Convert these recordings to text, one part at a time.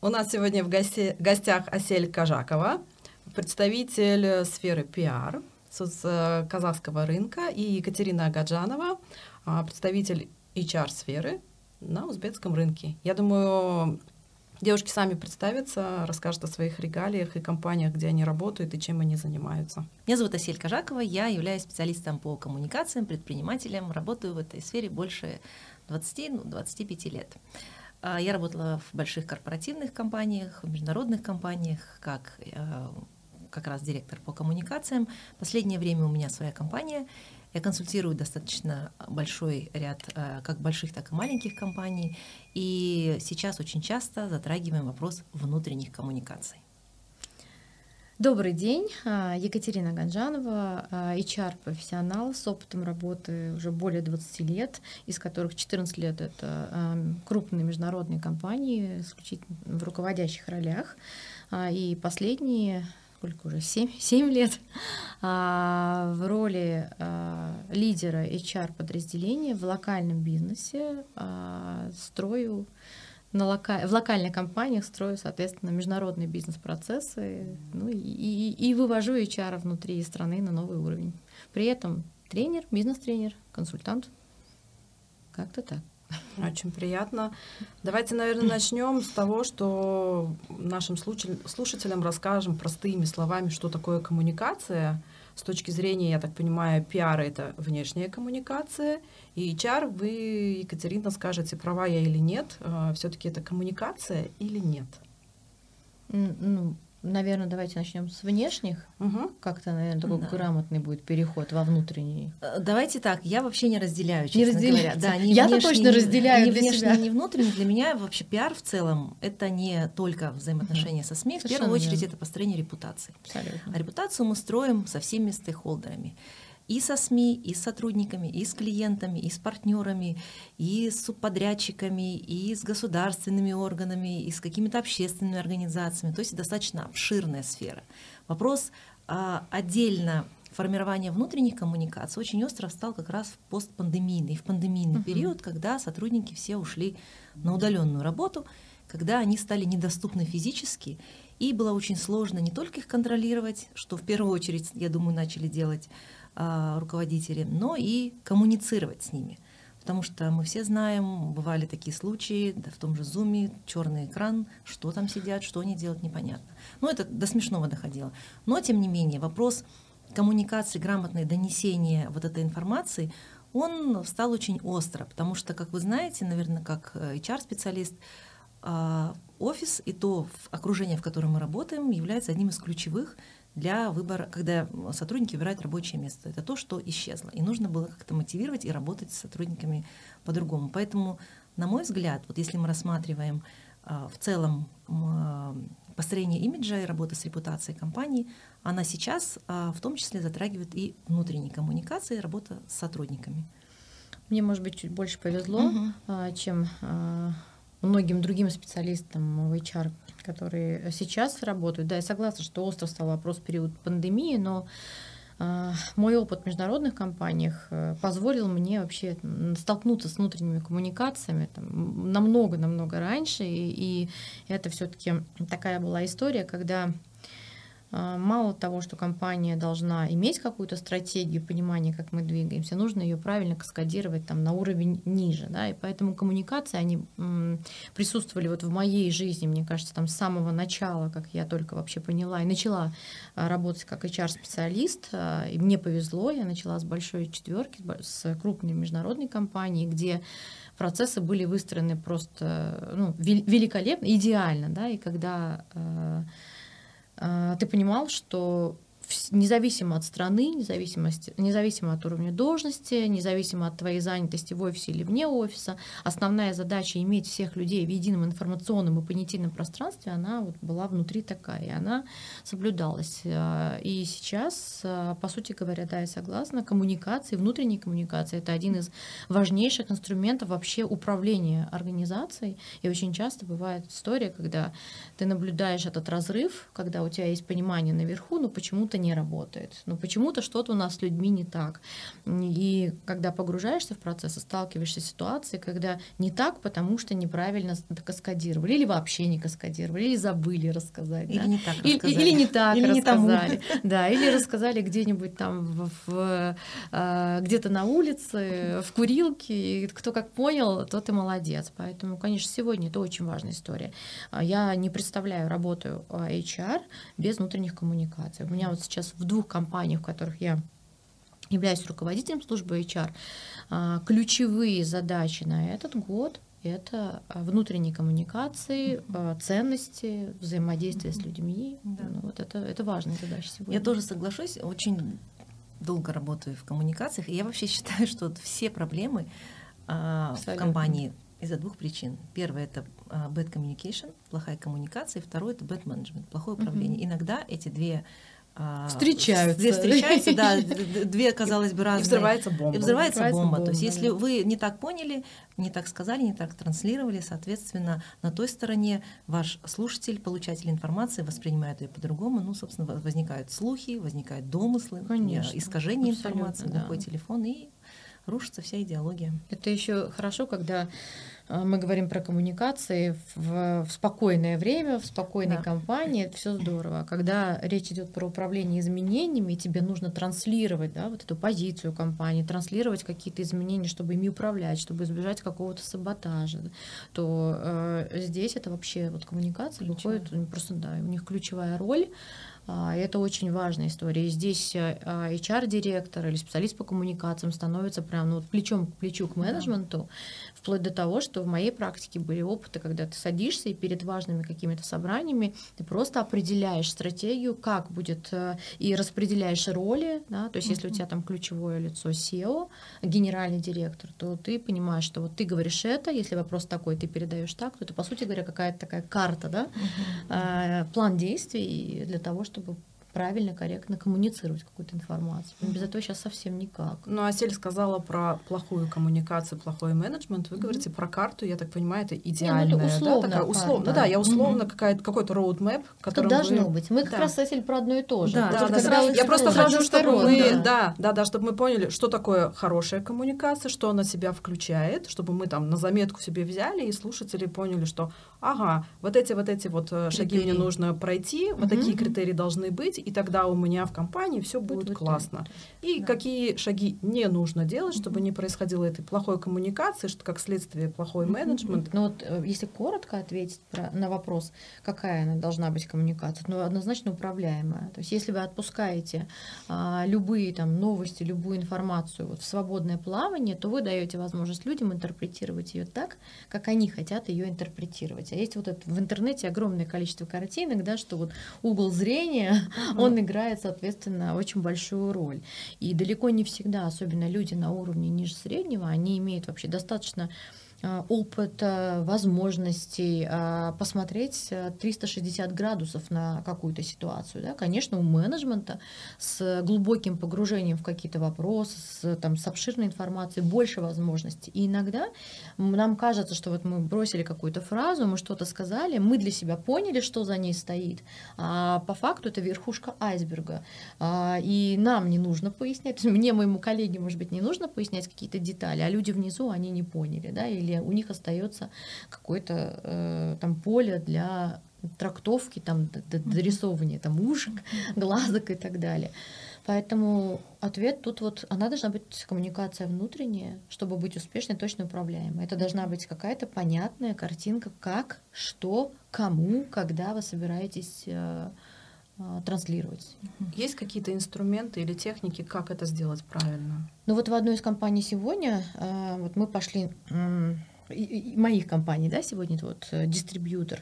У нас сегодня в гости, гостях Асель Кажакова, представитель сферы пиар с э, казахского рынка, и Екатерина Агаджанова, а, представитель HR-сферы на узбекском рынке. Я думаю, девушки сами представятся, расскажут о своих регалиях и компаниях, где они работают и чем они занимаются. Меня зовут Асель Кажакова, я являюсь специалистом по коммуникациям, предпринимателем, работаю в этой сфере больше 20-25 ну, лет. А, я работала в больших корпоративных компаниях, в международных компаниях, как э, как раз директор по коммуникациям. Последнее время у меня своя компания. Я консультирую достаточно большой ряд э, как больших, так и маленьких компаний. И сейчас очень часто затрагиваем вопрос внутренних коммуникаций. Добрый день, а, Екатерина Ганжанова, а, HR-профессионал с опытом работы уже более 20 лет, из которых 14 лет это крупные международные компании, исключительно в руководящих ролях. И последние сколько уже, 7, 7 лет в роли лидера HR-подразделения в локальном бизнесе строю на лока... в локальных компаниях строю, соответственно, международные бизнес-процессы ну, и, и, и вывожу HR внутри страны на новый уровень. При этом тренер, бизнес-тренер, консультант. Как-то так. Очень приятно. Давайте, наверное, начнем с того, что нашим слушателям расскажем простыми словами, что такое коммуникация. С точки зрения, я так понимаю, пиара — это внешняя коммуникация, и HR, вы, Екатерина, скажете, права я или нет, а, все-таки это коммуникация или нет? Ну, наверное, давайте начнем с внешних. Угу. Как-то, наверное, такой да. грамотный будет переход во внутренний. Э, давайте так, я вообще не разделяю, честно не разделяю. говоря. Да, не Я-то точно разделяю не для внешний, себя. не внутренний. Для меня вообще пиар в целом это не только взаимоотношения угу. со СМИ. В первую очередь это построение репутации. Абсолютно. А репутацию мы строим со всеми стейкхолдерами и со СМИ, и с сотрудниками, и с клиентами, и с партнерами, и с субподрядчиками, и с государственными органами, и с какими-то общественными организациями. То есть достаточно обширная сфера. Вопрос а, отдельно формирования внутренних коммуникаций очень остро встал как раз в постпандемийный, в пандемийный uh-huh. период, когда сотрудники все ушли на удаленную работу, когда они стали недоступны физически, и было очень сложно не только их контролировать, что в первую очередь, я думаю, начали делать руководители, но и коммуницировать с ними. Потому что мы все знаем, бывали такие случаи, да, в том же зуме, черный экран, что там сидят, что они делают, непонятно. Ну, это до смешного доходило. Но, тем не менее, вопрос коммуникации, грамотное донесения вот этой информации, он стал очень остро, потому что, как вы знаете, наверное, как HR-специалист, а, офис и то окружение, в котором мы работаем, является одним из ключевых для выбора, когда сотрудники выбирают рабочее место. Это то, что исчезло. И нужно было как-то мотивировать и работать с сотрудниками по-другому. Поэтому, на мой взгляд, вот если мы рассматриваем а, в целом а, построение имиджа и работа с репутацией компании, она сейчас а, в том числе затрагивает и внутренние коммуникации, работа с сотрудниками. Мне, может быть, чуть больше повезло, угу. чем многим другим специалистам в HR, которые сейчас работают. Да, я согласна, что остро стал вопрос в период пандемии, но э, мой опыт в международных компаниях э, позволил мне вообще столкнуться с внутренними коммуникациями намного-намного раньше, и, и это все-таки такая была история, когда а, мало того, что компания должна иметь какую-то стратегию, понимание, как мы двигаемся, нужно ее правильно каскадировать там, на уровень ниже. Да? И поэтому коммуникации, они присутствовали вот в моей жизни, мне кажется, там, с самого начала, как я только вообще поняла и начала а, работать как HR-специалист. А, и мне повезло, я начала с большой четверки, с крупной международной компанией, где процессы были выстроены просто ну, великолепно, идеально. Да? И когда а, ты понимал, что независимо от страны, независимости, независимо от уровня должности, независимо от твоей занятости в офисе или вне офиса, основная задача иметь всех людей в едином информационном и понятийном пространстве, она вот была внутри такая, и она соблюдалась. А, и сейчас, а, по сути говоря, да, я согласна, коммуникации, внутренняя коммуникация — это один из важнейших инструментов вообще управления организацией. И очень часто бывает история, когда ты наблюдаешь этот разрыв, когда у тебя есть понимание наверху, но почему-то не работает, но почему-то что-то у нас с людьми не так. И когда погружаешься в процесс сталкиваешься с ситуацией, когда не так, потому что неправильно каскадировали, или вообще не каскадировали, или забыли рассказать. Или да? не так рассказали. Или, или не так или рассказали. Не да, или рассказали где-нибудь там в, в, а, где-то на улице, в курилке, и кто как понял, тот и молодец. Поэтому, конечно, сегодня это очень важная история. А я не представляю работу а, HR без внутренних коммуникаций. У меня вот сейчас в двух компаниях, в которых я являюсь руководителем службы HR, а, ключевые задачи на этот год это внутренние коммуникации, ценности, взаимодействие с людьми. Да. Ну, вот это, это важная задача сегодня. Я тоже соглашусь, очень долго работаю в коммуникациях, и я вообще считаю, что все проблемы в компании из-за двух причин. Первое это bad communication, плохая коммуникация, и второе это bad management, плохое управление. Mm-hmm. Иногда эти две встречаются. Две встречаются, да, две, казалось бы, разные. И взрывается бомба. И взрывается, взрывается бомба. бомба. То есть, если вы не так поняли, не так сказали, не так транслировали, соответственно, на той стороне ваш слушатель, получатель информации воспринимает ее по-другому. Ну, собственно, возникают слухи, возникают домыслы, Конечно, искажение информации, да. глухой телефон и рушится вся идеология. Это еще хорошо, когда а, мы говорим про коммуникации в, в спокойное время, в спокойной да. компании, это все здорово. Когда речь идет про управление изменениями, и тебе нужно транслировать да, вот эту позицию компании, транслировать какие-то изменения, чтобы ими управлять, чтобы избежать какого-то саботажа, то э, здесь это вообще вот коммуникация выходит просто да, у них ключевая роль. А, это очень важная история. И здесь HR-директор э, или специалист по коммуникациям становится прям ну, плечом к плечу к менеджменту. Вплоть до того, что в моей практике были опыты, когда ты садишься и перед важными какими-то собраниями ты просто определяешь стратегию, как будет, э, и распределяешь роли. Да? То есть, если у тебя там ключевое лицо SEO, генеральный директор, то ты понимаешь, что вот ты говоришь это, если вопрос такой, ты передаешь так, то это, по сути говоря, какая-то такая карта, да? uh-huh. план действий для того, чтобы правильно, корректно коммуницировать какую-то информацию. Без этого сейчас совсем никак. Ну, Асель сказала про плохую коммуникацию, плохой менеджмент. Вы mm-hmm. говорите про карту, я так понимаю, это идеальная, Не, ну, это условно, да, такая условно. Да. Ну да, я условно mm-hmm. какая-то, какой-то roadmap, который должно вы... быть. Мы да. как раз, Асель, про одно и то же. Да, да, да, да. Я просто хочу, чтобы мы, да. да, да, да, чтобы мы поняли, что такое хорошая коммуникация, что она себя включает, чтобы мы там на заметку себе взяли и слушатели поняли, что, ага, вот эти вот эти вот э, шаги мне нужно пройти, вот такие критерии должны быть, и тогда у меня в компании все будет, будет классно. И да. какие шаги не нужно делать, чтобы не происходило этой плохой коммуникации, что как следствие плохой менеджмент. Ну вот э, если коротко ответить про, на вопрос, какая она должна быть коммуникация, ну однозначно управляемая. То есть если вы отпускаете а, любые там новости, любую информацию вот в свободное плавание, то вы даете возможность людям интерпретировать ее так, как они хотят ее интерпретировать. А есть вот это в интернете огромное количество картинок, да, что вот угол зрения, он играет, соответственно, очень большую роль. И далеко не всегда, особенно люди на уровне ниже среднего, они имеют вообще достаточно Э, опыта, возможностей, а, посмотреть 360 э, градусов на какую-то ситуацию. Да? Конечно, у менеджмента с глубоким погружением в какие-то вопросы, с, там, с обширной информацией больше возможностей. И иногда нам кажется, что вот мы бросили какую-то фразу, мы что-то сказали, мы для себя поняли, что за ней стоит, а по факту это верхушка айсберга. А, и нам не нужно пояснять, мне, моему коллеге, может быть, не нужно пояснять какие-то детали, а люди внизу, они не поняли, да, или у них остается какое-то э, там поле для трактовки, там, дорисовывания там, ушек, глазок и так далее. Поэтому ответ тут вот, она должна быть коммуникация внутренняя, чтобы быть успешной, точно управляемой. Это должна быть какая-то понятная картинка, как, что, кому, когда вы собираетесь э, транслировать. Есть какие-то инструменты или техники, как это сделать правильно? Ну вот в одной из компаний сегодня э, вот мы пошли моих компаний, да, сегодня это вот э, дистрибьютор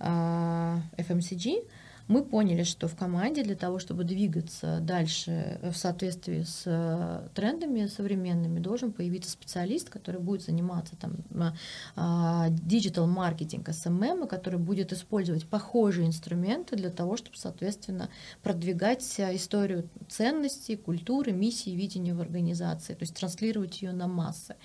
FMCG, мы поняли, что в команде для того, чтобы двигаться дальше в соответствии с э, трендами современными, должен появиться специалист, который будет заниматься там диgital маркетинг, SMM, который будет использовать похожие инструменты для того, чтобы, соответственно, продвигать историю ценностей, культуры, миссии, видения в организации, то есть транслировать ее на массы.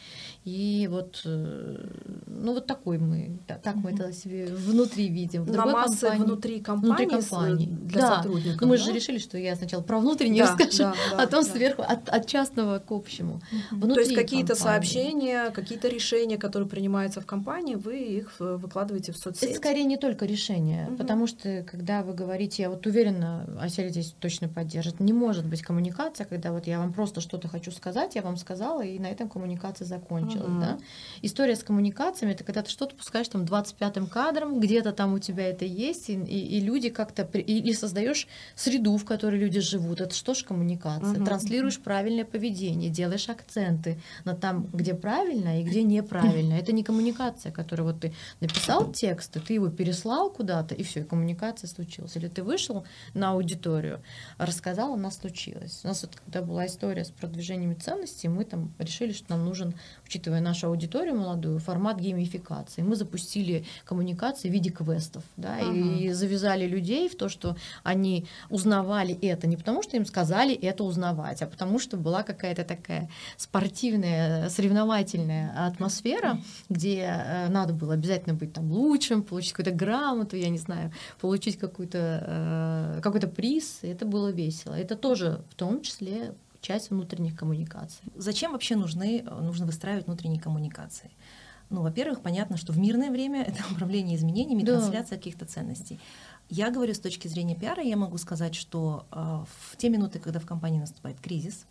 И вот, э, ну вот такой мы, так мы это себе внутри видим. В на массы компании, внутри компании, внутри компании. Для да. сотрудников. Ну, мы да? же решили, что я сначала про внутреннюю да, скажу, да, да, а потом да. сверху от, от частного к общему. Внутри То есть какие-то сообщения, какие-то решения, которые принимаются в компании, вы их э, выкладываете в соцсети? Это скорее не только решения, угу. потому что когда вы говорите, я вот уверена, Асель здесь точно поддержит, не может быть коммуникация, когда вот я вам просто что-то хочу сказать, я вам сказала, и на этом коммуникация закончилась. Угу. Да? История с коммуникациями — это когда ты что-то пускаешь там 25-м кадром, где-то там у тебя это есть, и, и, и люди как-то... И, и создаешь среду, в которой люди живут. Это что ж коммуникация? Угу. Транслируешь правильное поведение, делаешь акценты на там, где правильно и где неправильно. Это не коммуникация, которая вот ты написал текст, и ты его переслал куда-то, и все, и коммуникация случилась. Или ты вышел на аудиторию, рассказал, она случилась. У нас вот когда была история с продвижением ценностей, мы там решили, что нам нужен, учитывая нашу аудиторию молодую, формат геймификации. Мы запустили коммуникации в виде квестов, да, ага. и завязали людей в то, что они узнавали это не потому, что им сказали это узнавать, а потому что была какая-то такая спортивная, соревновательная атмосфера, где э, надо было обязательно быть там лучшим, получить какую-то грамоту, я не знаю, получить какой-то э, какой-то приз. Это было весело. Это тоже в том числе часть внутренних коммуникаций. Зачем вообще нужны, нужно выстраивать внутренние коммуникации? Ну, во-первых, понятно, что в мирное время это управление изменениями, да. трансляция каких-то ценностей. Я говорю с точки зрения пиара, я могу сказать, что э, в те минуты, когда в компании наступает кризис,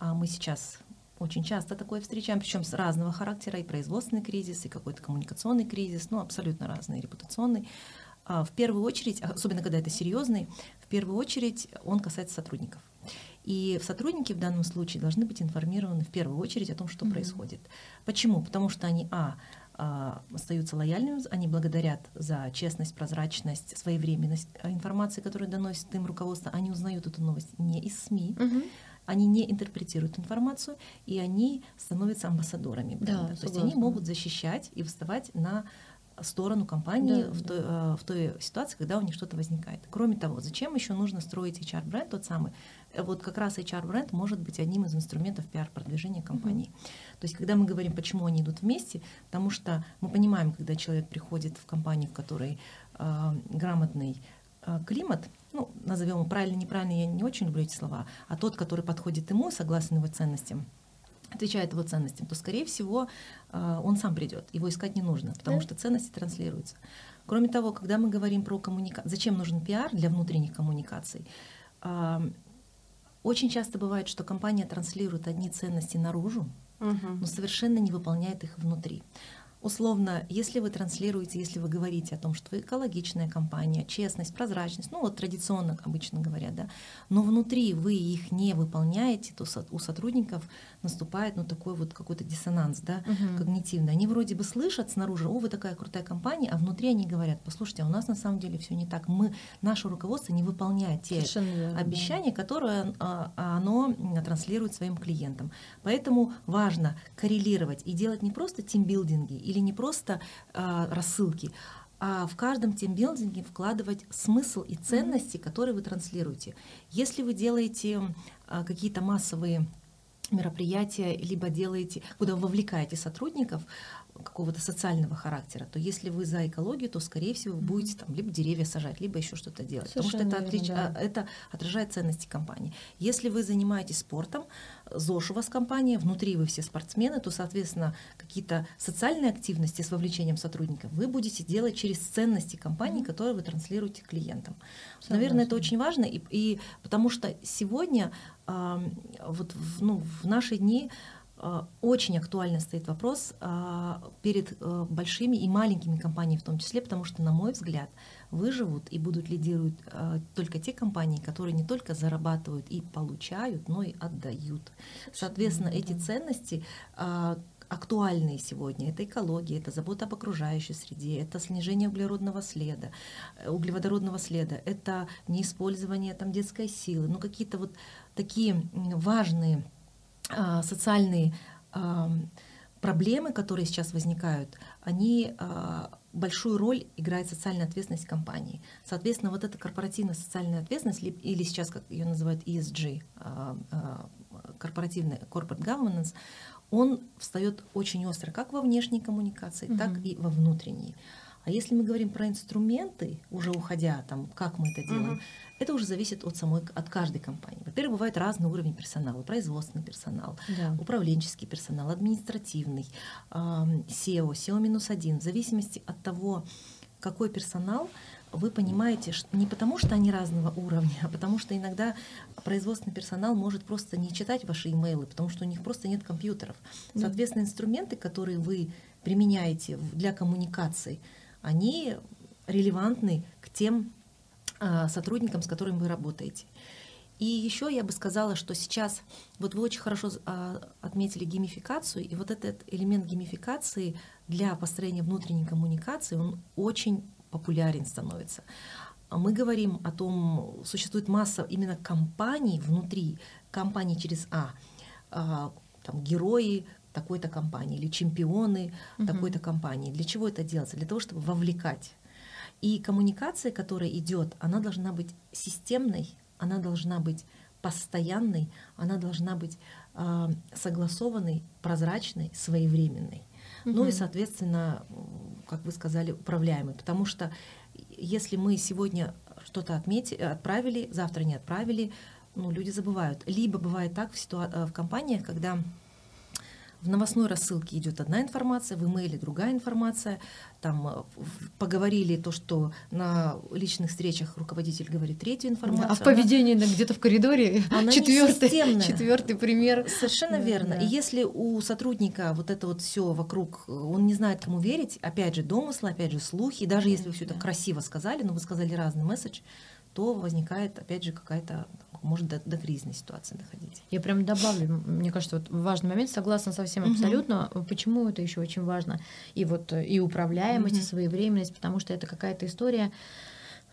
а мы сейчас очень часто такое встречаем, причем с разного характера, и производственный кризис, и какой-то коммуникационный кризис, ну, абсолютно разный, репутационный. А в первую очередь, особенно когда это серьезный, в первую очередь он касается сотрудников. И сотрудники в данном случае должны быть информированы в первую очередь о том, что mm-hmm. происходит. Почему? Потому что они, а, а, остаются лояльными, они благодарят за честность, прозрачность, своевременность информации, которую доносит им руководство. Они узнают эту новость не из СМИ, угу. они не интерпретируют информацию, и они становятся амбассадорами бренда. Да, То есть они могут защищать и вставать на сторону компании да, в, той, да. в той ситуации, когда у них что-то возникает. Кроме того, зачем еще нужно строить HR-бренд тот самый? Вот как раз HR-бренд может быть одним из инструментов пиар-продвижения компании. Mm-hmm. То есть, когда мы говорим, почему они идут вместе, потому что мы понимаем, когда человек приходит в компанию, в которой э, грамотный э, климат, ну, назовем его правильно, неправильно, я не очень люблю эти слова, а тот, который подходит ему, согласно его ценностям, отвечает его ценностям, то, скорее всего, э, он сам придет. Его искать не нужно, потому да. что ценности транслируются. Кроме того, когда мы говорим про коммуникацию, зачем нужен пиар для внутренних коммуникаций, очень часто бывает, что компания транслирует одни ценности наружу, угу. но совершенно не выполняет их внутри. Условно, если вы транслируете, если вы говорите о том, что вы экологичная компания, честность, прозрачность, ну вот традиционно обычно говорят, да, но внутри вы их не выполняете, то у сотрудников наступает ну такой вот какой-то диссонанс, да, угу. когнитивный. Они вроде бы слышат снаружи, о, вы такая крутая компания, а внутри они говорят, послушайте, а у нас на самом деле все не так. Мы, наше руководство не выполняет те Совершенно обещания, да. которые а, а, оно транслирует своим клиентам. Поэтому важно коррелировать и делать не просто тимбилдинги или не просто э, рассылки, а в каждом тимбилдинге вкладывать смысл и ценности, которые вы транслируете. Если вы делаете э, какие-то массовые мероприятия, либо делаете, куда вовлекаете сотрудников, какого-то социального характера, то если вы за экологию, то, скорее всего, вы будете там либо деревья сажать, либо еще что-то делать. Совершенно потому что это, отлич... да. это отражает ценности компании. Если вы занимаетесь спортом, ЗОЖ у вас компания, внутри вы все спортсмены, то, соответственно, какие-то социальные активности с вовлечением сотрудников вы будете делать через ценности компании, которые вы транслируете клиентам. Согласна. Наверное, это очень важно, и, и потому что сегодня э, вот в, ну, в наши дни Э, очень актуально стоит вопрос э, перед э, большими и маленькими компаниями в том числе, потому что, на мой взгляд, выживут и будут лидируют только те компании, которые не только зарабатывают и получают, но и отдают. Соответственно, эти ценности актуальные сегодня. Это экология, это забота об окружающей среде, это снижение углеродного следа, э, углеводородного следа, это неиспользование там, детской силы, ну какие-то вот такие важные социальные а, проблемы, которые сейчас возникают, они а, большую роль играет социальная ответственность компании. Соответственно, вот эта корпоративная социальная ответственность, или сейчас, как ее называют ESG, а, а, корпоративный corporate governance, он встает очень остро как во внешней коммуникации, mm-hmm. так и во внутренней. А если мы говорим про инструменты, уже уходя там, как мы это делаем, mm-hmm. Это уже зависит от самой, от каждой компании. Во-первых, бывает разный уровень персонала: производственный персонал, да. управленческий персонал, административный, SEO, SEO минус один, в зависимости от того, какой персонал, вы понимаете, что не потому, что они разного уровня, а потому что иногда производственный персонал может просто не читать ваши имейлы, потому что у них просто нет компьютеров. Соответственно, инструменты, которые вы применяете для коммуникации, они релевантны к тем сотрудникам, с которыми вы работаете. И еще я бы сказала, что сейчас, вот вы очень хорошо а, отметили геймификацию, и вот этот элемент геймификации для построения внутренней коммуникации, он очень популярен становится. Мы говорим о том, существует масса именно компаний внутри, компаний через А, а там герои такой-то компании или чемпионы угу. такой-то компании. Для чего это делается? Для того, чтобы вовлекать. И коммуникация, которая идет, она должна быть системной, она должна быть постоянной, она должна быть э, согласованной, прозрачной, своевременной. Угу. Ну и, соответственно, как вы сказали, управляемый. Потому что если мы сегодня что-то отметили, отправили, завтра не отправили, ну, люди забывают. Либо бывает так в, ситуа- в компаниях, когда в новостной рассылке идет одна информация, в имейле другая информация. Там э, поговорили то, что на личных встречах руководитель говорит третью информацию. А в поведении она, где-то в коридоре четвертый, четвертый пример. Совершенно да, верно. Да. И если у сотрудника вот это вот все вокруг, он не знает, кому верить, опять же домыслы, опять же слухи, даже если вы все это красиво сказали, но вы сказали разный месседж, то возникает, опять же, какая-то может до, до кризисной ситуации доходить. Я прям добавлю, мне кажется, вот важный момент, согласна со всем абсолютно. Угу. Почему это еще очень важно? И вот и управляемость, угу. и своевременность, потому что это какая-то история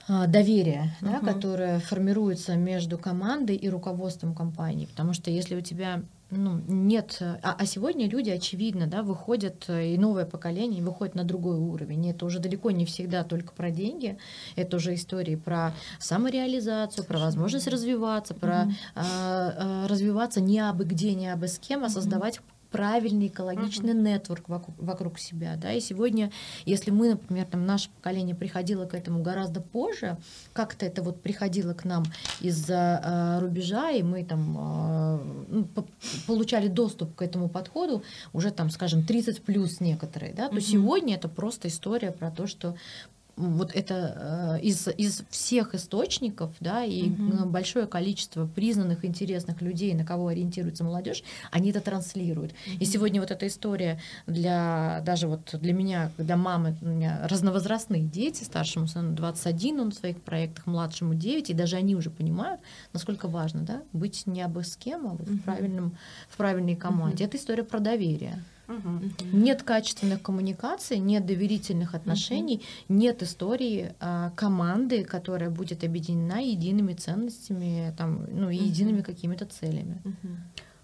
а, доверия, uh да, которое формируется между командой и руководством компании. Потому что если у тебя ну, нет. А, а сегодня люди, очевидно, да, выходят, э, и новое поколение выходит на другой уровень. И это уже далеко не всегда только про деньги. Это уже истории про самореализацию, про возможность развиваться, про mm-hmm. а, а, развиваться не абы где, не абы с кем, а создавать правильный экологичный uh-huh. нетворк вокруг, вокруг себя. Да? И сегодня, если мы, например, там, наше поколение приходило к этому гораздо позже, как-то это вот приходило к нам из-за э, рубежа, и мы там э, получали доступ к этому подходу уже там, скажем, 30 плюс некоторые, да, то uh-huh. сегодня это просто история про то, что вот это э, из, из всех источников, да, и угу. большое количество признанных, интересных людей, на кого ориентируется молодежь, они это транслируют. Угу. И сегодня вот эта история для даже вот для меня, когда мамы, у меня разновозрастные дети, старшему сыну 21, он в своих проектах, младшему 9, и даже они уже понимают, насколько важно, да, быть не абы с кем, а вот угу. в, правильном, в правильной команде. Угу. Это история про доверие. Угу. Нет качественных коммуникаций, нет доверительных отношений, угу. нет истории а, команды, которая будет объединена едиными ценностями там, ну, и угу. едиными какими-то целями. Угу.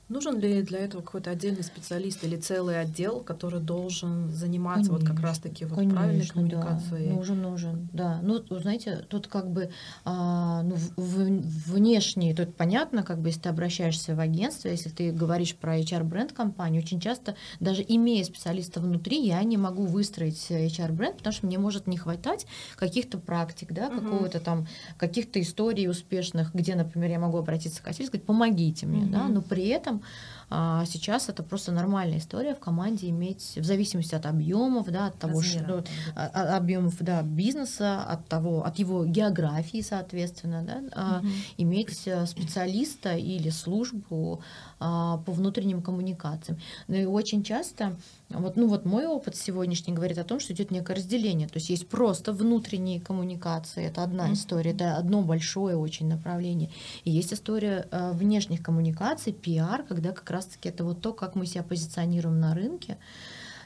Нужен ли для этого какой-то отдельный специалист или целый отдел, который должен заниматься конечно, вот как раз-таки вот конечно, правильной коммуникацией? Да, нужен, нужен, да. Ну, знаете, тут как бы а, ну, в, внешне, тут понятно, как бы, если ты обращаешься в агентство, если ты говоришь про HR-бренд компании, очень часто, даже имея специалиста внутри, я не могу выстроить HR-бренд, потому что мне может не хватать каких-то практик, да, угу. какого-то там, каких-то историй успешных, где, например, я могу обратиться к и сказать, помогите мне, угу. да, но при этом этом. А сейчас это просто нормальная история в команде иметь, в зависимости от объемов, да, от того, Размера, что а, а, объемов да, бизнеса, от того, от его географии, соответственно, да, угу. иметь э, специалиста или службу по внутренним коммуникациям. Ну и очень часто вот, ну вот мой опыт сегодняшний говорит о том, что идет некое разделение. То есть есть просто внутренние коммуникации, это одна mm-hmm. история, это одно большое очень направление. И есть история э, внешних коммуникаций, пиар, когда как раз-таки это вот то, как мы себя позиционируем на рынке.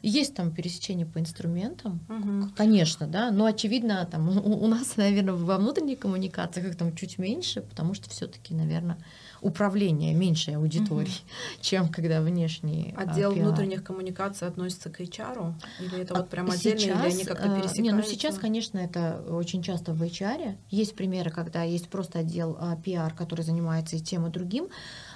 Есть там пересечение по инструментам, угу. конечно, да, но очевидно, там у, у нас, наверное, во внутренней коммуникации как там чуть меньше, потому что все-таки, наверное, управление меньшей аудитории, угу. чем когда внешние. Отдел а, внутренних коммуникаций относится к HR? Или это а вот прям отдельно, сейчас, или они как-то пересекаются? Не, ну сейчас, конечно, это очень часто в HR. Есть примеры, когда есть просто отдел а, PR, который занимается и тем, и другим.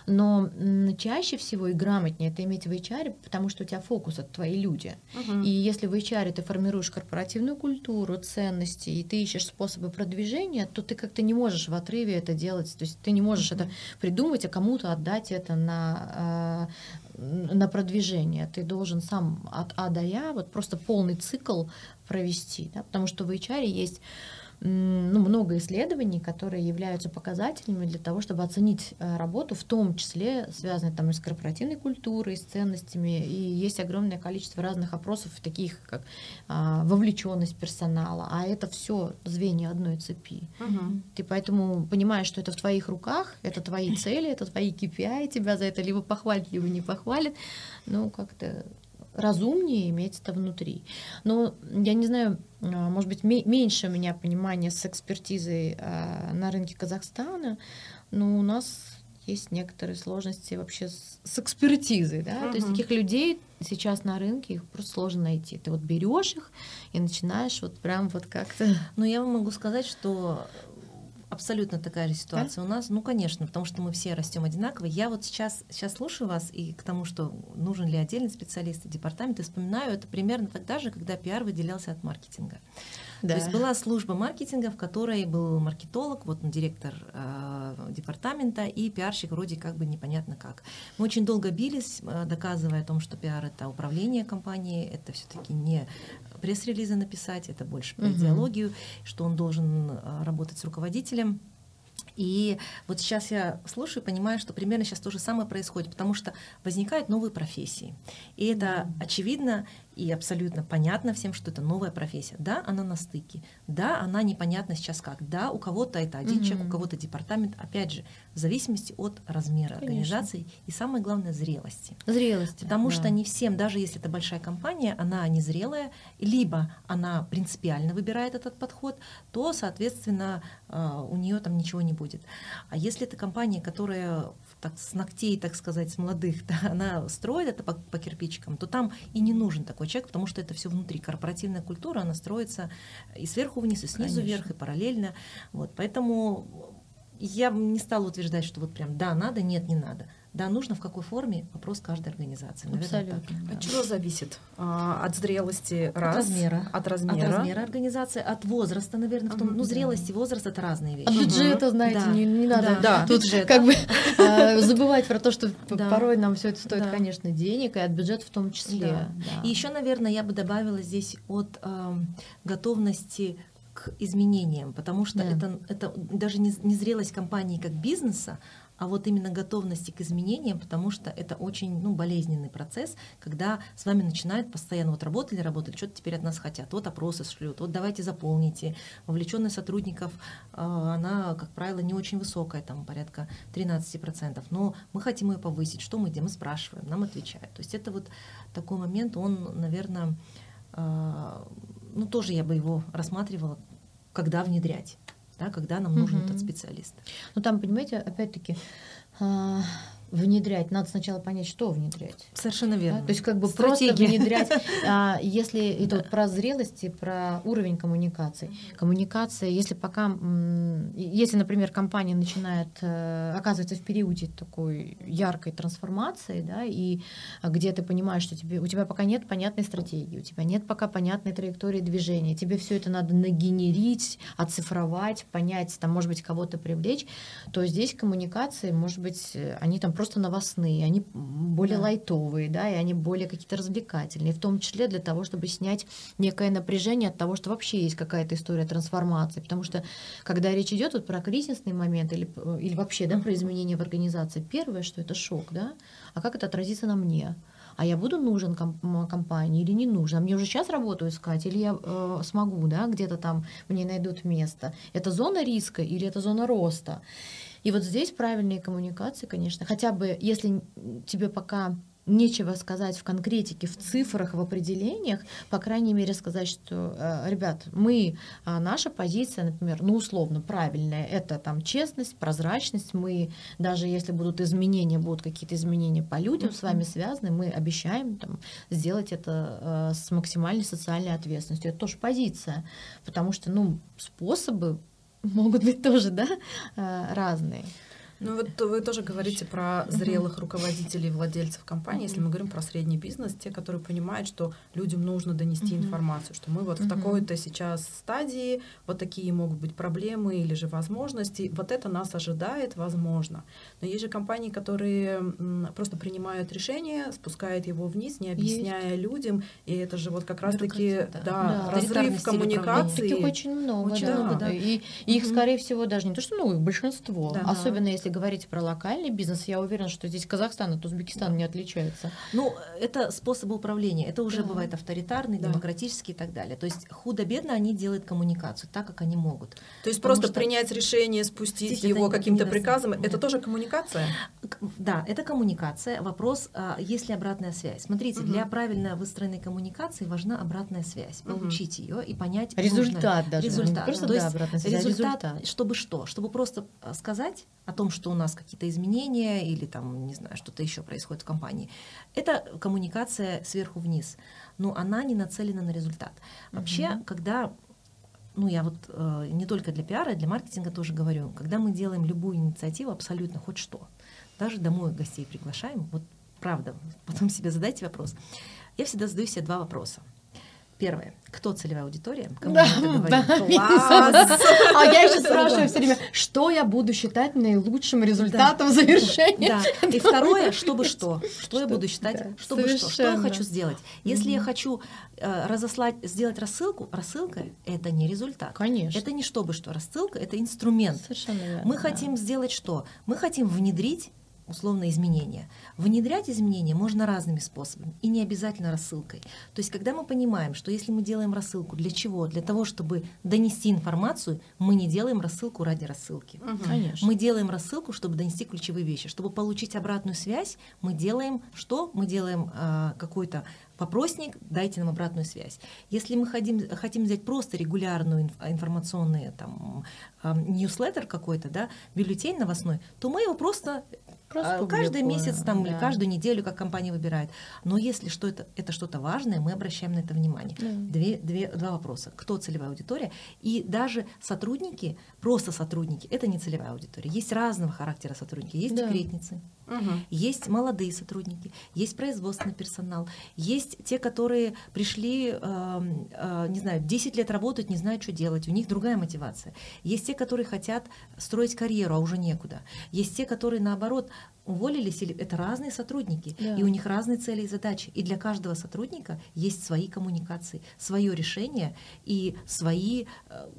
Но чаще всего и грамотнее это иметь в HR, потому что у тебя фокус это твои люди. Uh-huh. И если в HR ты формируешь корпоративную культуру, ценности, и ты ищешь способы продвижения, то ты как-то не можешь в отрыве это делать. То есть ты не можешь uh-huh. это придумать, а кому-то отдать это на а, на продвижение. Ты должен сам от А до Я вот просто полный цикл провести, да, потому что в HR есть ну, много исследований, которые являются показателями для того, чтобы оценить э, работу, в том числе связанной там с корпоративной культурой, с ценностями. И есть огромное количество разных опросов, таких как а, вовлеченность персонала, а это все звенья одной цепи. Угу. Ты поэтому понимаешь, что это в твоих руках, это твои цели, это твои KPI, тебя за это либо похвалят, либо не похвалят. Ну, как-то разумнее иметь это внутри. Но я не знаю, а, может быть, меньше у меня понимания с экспертизой а, на рынке Казахстана, но у нас есть некоторые сложности вообще с, с экспертизой, да, uh-huh. то есть таких людей сейчас на рынке их просто сложно найти. Ты вот берешь их и начинаешь вот прям вот как-то. Ну я могу сказать, что Абсолютно такая же ситуация да? у нас. Ну, конечно, потому что мы все растем одинаково. Я вот сейчас, сейчас слушаю вас и к тому, что нужен ли отдельный специалист, департамент, и вспоминаю это примерно тогда же, когда пиар выделялся от маркетинга. Да. То есть была служба маркетинга, в которой был маркетолог, вот он директор э, департамента и пиарщик вроде как бы непонятно как. Мы очень долго бились, э, доказывая о том, что пиар это управление компанией, это все-таки не пресс-релизы написать, это больше про угу. идеологию, что он должен э, работать с руководителем. И вот сейчас я слушаю и понимаю, что примерно сейчас то же самое происходит, потому что возникают новые профессии. И это очевидно и абсолютно понятно всем, что это новая профессия. Да, она на стыке. Да, она непонятна сейчас как. Да, у кого-то это один mm человек, у кого-то департамент. Опять же, в зависимости от размера Конечно. организации и самое главное зрелости. Зрелости. Потому да. что не всем, даже если это большая компания, она не зрелая, либо она принципиально выбирает этот подход, то, соответственно, а, у нее там ничего не будет. А если это компания, которая так, с ногтей, так сказать, с молодых, да, она строит это по, по кирпичикам, то там и не нужен такой человек, потому что это все внутри. Корпоративная культура, она строится и сверху вниз, и снизу Конечно. вверх, и параллельно. Вот, поэтому я не стала утверждать, что вот прям да, надо, нет, не надо. Да, нужно в какой форме, вопрос каждой организации. Наверное, Абсолютно. Так. Да. От чего зависит? А, от зрелости раз, от размера. От размера. От размера организации, от возраста, наверное. В том, ну, зрелость и возраст это разные вещи. От бюджета, знаете, да. не, не надо да. тут бюджет. как бы а, забывать про то, что порой нам все это стоит, конечно, денег, и от бюджета в том числе. И еще, наверное, я бы добавила здесь от готовности к изменениям, потому что да. это, это даже не, не зрелость компании как бизнеса, а вот именно готовности к изменениям, потому что это очень ну, болезненный процесс, когда с вами начинают постоянно вот работали, работали, что-то теперь от нас хотят, вот опросы шлют, вот давайте заполните. Вовлеченность сотрудников, а, она, как правило, не очень высокая, там порядка 13%, но мы хотим ее повысить, что мы делаем, мы спрашиваем, нам отвечают. То есть это вот такой момент, он, наверное, а, ну тоже я бы его рассматривала, когда внедрять да, когда нам нужен угу. этот специалист. Ну там, понимаете, опять-таки а, внедрять, надо сначала понять, что внедрять. Совершенно верно. Да? То есть как бы Стратегия. просто внедрять, а, если это вот про зрелость и про уровень коммуникации. Коммуникация, если пока, если, например, компания начинает э, оказывается в периоде такой яркой трансформации, да, и где ты понимаешь, что тебе, у тебя пока нет понятной стратегии, у тебя нет пока понятной траектории движения, тебе все это надо нагенерить, оцифровать, понять, там, может быть, кого-то привлечь, то здесь коммуникации, может быть, они там просто просто новостные, они более да. лайтовые, да, и они более какие-то развлекательные, в том числе для того, чтобы снять некое напряжение от того, что вообще есть какая-то история трансформации, потому что когда речь идет вот про кризисный момент или, или вообще да, про изменения в организации, первое, что это шок, да, а как это отразится на мне, а я буду нужен комп- компании или не нужен, а мне уже сейчас работу искать, или я э, смогу, да, где-то там мне найдут место. Это зона риска или это зона роста? И вот здесь правильные коммуникации, конечно, хотя бы если тебе пока нечего сказать в конкретике, в цифрах, в определениях, по крайней мере сказать, что, э, ребят, мы, а, наша позиция, например, ну условно правильная, это там честность, прозрачность, мы даже если будут изменения, будут какие-то изменения по людям с вами связаны, мы обещаем там, сделать это э, с максимальной социальной ответственностью. Это тоже позиция, потому что, ну, способы могут быть тоже, да, э, разные. Ну вот вы тоже говорите про зрелых руководителей, владельцев компании. Если мы говорим про средний бизнес, те, которые понимают, что людям нужно донести информацию, что мы вот в такой-то сейчас стадии, вот такие могут быть проблемы или же возможности, вот это нас ожидает, возможно. Но есть же компании, которые просто принимают решение, спускают его вниз, не объясняя есть. людям, и это же вот как раз-таки да, да, разрыв коммуникации. Таких очень много, очень да. много, да. И, и их, скорее всего, даже не то, что ну, их большинство, да. особенно если говорить про локальный бизнес, я уверена, что здесь Казахстан от Узбекистана да. не отличается. Ну, это способы управления. Это уже да. бывает авторитарный, да. демократический и так далее. То есть худо-бедно они делают коммуникацию так, как они могут. То есть Потому просто что... принять решение, спустить его каким-то приказом, да. это тоже коммуникация? Да, это коммуникация. Вопрос, а, есть ли обратная связь. Смотрите, угу. для правильно выстроенной коммуникации важна обратная связь. Получить угу. ее и понять результат нужно. даже. Результат. просто, То да, есть результат, результат, чтобы что? Чтобы просто а, сказать о том, что у нас какие-то изменения или там, не знаю, что-то еще происходит в компании. Это коммуникация сверху вниз, но она не нацелена на результат. Вообще, mm-hmm. когда ну я вот э, не только для пиара, для маркетинга тоже говорю, когда мы делаем любую инициативу, абсолютно хоть что, даже домой гостей приглашаем, вот правда, потом себе задайте вопрос. Я всегда задаю себе два вопроса. Первое. Кто целевая аудитория? Кому да, да. Класс! А я еще спрашиваю все время, что я буду считать наилучшим результатом да. завершения? Да. И второе, чтобы что? Что я буду считать? Да. Чтобы что? Что я хочу сделать? Если я хочу э, разослать, сделать рассылку, рассылка — это не результат. Конечно. Это не чтобы что. Рассылка — это инструмент. Совершенно верно. Мы хотим сделать что? Мы хотим внедрить условно изменения. Внедрять изменения можно разными способами и не обязательно рассылкой. То есть, когда мы понимаем, что если мы делаем рассылку, для чего? Для того, чтобы донести информацию, мы не делаем рассылку ради рассылки. Угу. Конечно. Мы делаем рассылку, чтобы донести ключевые вещи. Чтобы получить обратную связь, мы делаем что? Мы делаем э, какой-то вопросник, дайте нам обратную связь. Если мы хотим, хотим взять просто регулярную информационный там, ньюслеттер какой-то, да, бюллетень новостной, то мы его просто Просто каждый месяц там, да. или каждую неделю, как компания выбирает. Но если что это, это что-то важное, мы обращаем на это внимание. Да. Две, две, два вопроса. Кто целевая аудитория? И даже сотрудники, просто сотрудники, это не целевая аудитория. Есть разного характера сотрудники. Есть да. декретницы, угу. есть молодые сотрудники, есть производственный персонал, есть те, которые пришли, э, э, не знаю, 10 лет работают, не знают, что делать, у них другая мотивация. Есть те, которые хотят строить карьеру, а уже некуда. Есть те, которые, наоборот, уволились, или это разные сотрудники, да. и у них разные цели и задачи. И для каждого сотрудника есть свои коммуникации, свое решение и свои, э,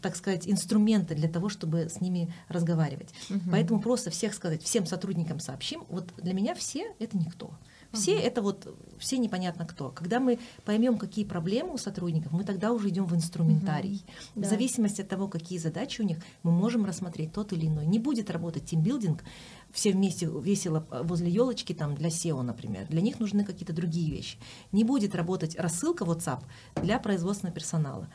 так сказать, инструменты для того, чтобы с ними разговаривать. Угу. Поэтому просто всех сказать, всем сотрудникам сообщим, вот для меня все это никто. Все угу. это вот, все непонятно кто. Когда мы поймем, какие проблемы у сотрудников, мы тогда уже идем в инструментарий. Угу. В да. зависимости от того, какие задачи у них, мы можем рассмотреть тот или иной. Не будет работать тимбилдинг, все вместе весело возле елочки там для SEO, например. Для них нужны какие-то другие вещи. Не будет работать рассылка WhatsApp для производственного персонала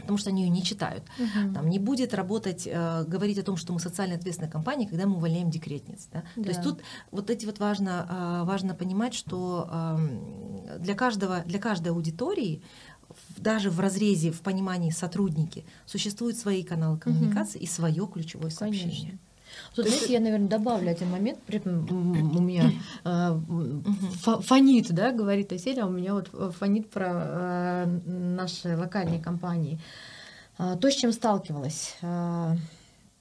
потому что они ее не читают. Uh-huh. Там не будет работать, э, говорить о том, что мы социально ответственная компания, когда мы увольняем декретниц. Да? Да. То есть тут вот эти вот важно, э, важно понимать, что э, для, каждого, для каждой аудитории даже в разрезе, в понимании сотрудники, существуют свои каналы коммуникации uh-huh. и свое ключевое сообщение. Конечно. Тут, То знаете, я, наверное, добавлю один момент. При этом у меня э, фонит, да, говорит Аселя, у меня вот фонит про э, наши локальные компании. То, с чем сталкивалась.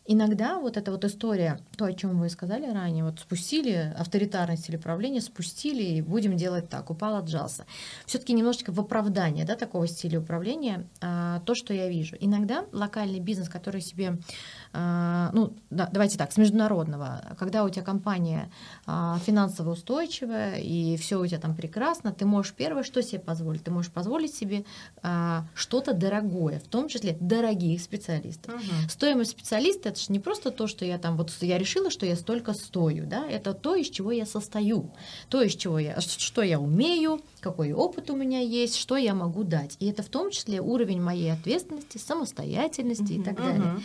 Иногда вот эта вот история, то, о чем вы сказали ранее, вот спустили авторитарность стиль управления, спустили и будем делать так, упал, отжался. Все-таки немножечко в оправдание да, такого стиля управления а, то, что я вижу. Иногда локальный бизнес, который себе а, ну, да, давайте так, с международного, когда у тебя компания а, финансово устойчивая и все у тебя там прекрасно, ты можешь первое, что себе позволить? Ты можешь позволить себе а, что-то дорогое, в том числе дорогих специалистов. Угу. Стоимость специалиста это же не просто то, что я там вот я решила, что я столько стою, да, это то, из чего я состою, то, из чего я, что я умею, какой опыт у меня есть, что я могу дать. И это в том числе уровень моей ответственности, самостоятельности угу, и так далее. Угу.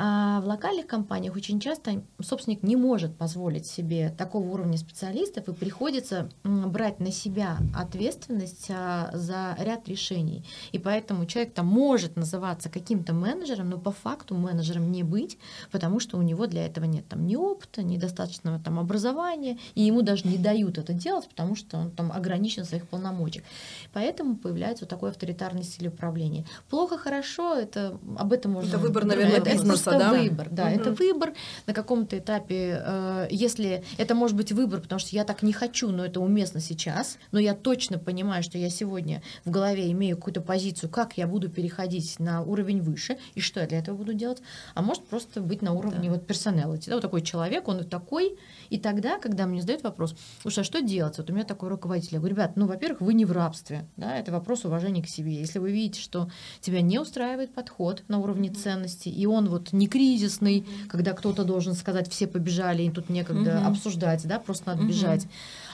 А в локальных компаниях очень часто собственник не может позволить себе такого уровня специалистов и приходится брать на себя ответственность а, за ряд решений. И поэтому человек там может называться каким-то менеджером, но по факту менеджером не быть, потому что у него для этого нет там ни опыта, ни достаточного там образования, и ему даже не дают это делать, потому что он там ограничен в своих полномочиях. Поэтому появляется вот такой авторитарный стиль управления. Плохо, хорошо, это об этом можно... Это выбор, наверное, это да? выбор, да, угу. это выбор на каком-то этапе, э, если это может быть выбор, потому что я так не хочу, но это уместно сейчас, но я точно понимаю, что я сегодня в голове имею какую-то позицию, как я буду переходить на уровень выше и что я для этого буду делать, а может просто быть на уровне да. вот персоналити, да, вот такой человек, он такой, и тогда, когда мне задают вопрос, слушай, а что делать? Вот у меня такой руководитель, я говорю, ребят, ну, во-первых, вы не в рабстве, да, это вопрос уважения к себе. Если вы видите, что тебя не устраивает подход на уровне ценностей, и он вот не кризисный, когда кто-то должен сказать, все побежали, и тут некогда угу. обсуждать, да, просто надо угу. бежать.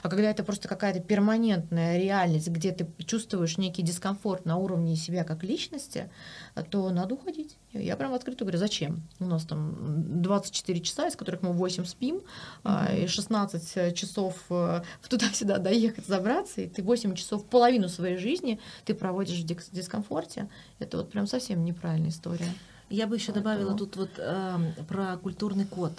А когда это просто какая-то перманентная реальность, где ты чувствуешь некий дискомфорт на уровне себя как личности, то надо уходить. Я прям открыто говорю, зачем? У нас там 24 часа, из которых мы 8 спим, mm-hmm. и 16 часов э, туда-сюда доехать, забраться, и ты 8 часов, половину своей жизни ты проводишь в дискомфорте. Это вот прям совсем неправильная история. Я бы еще добавила тут вот э, про культурный код,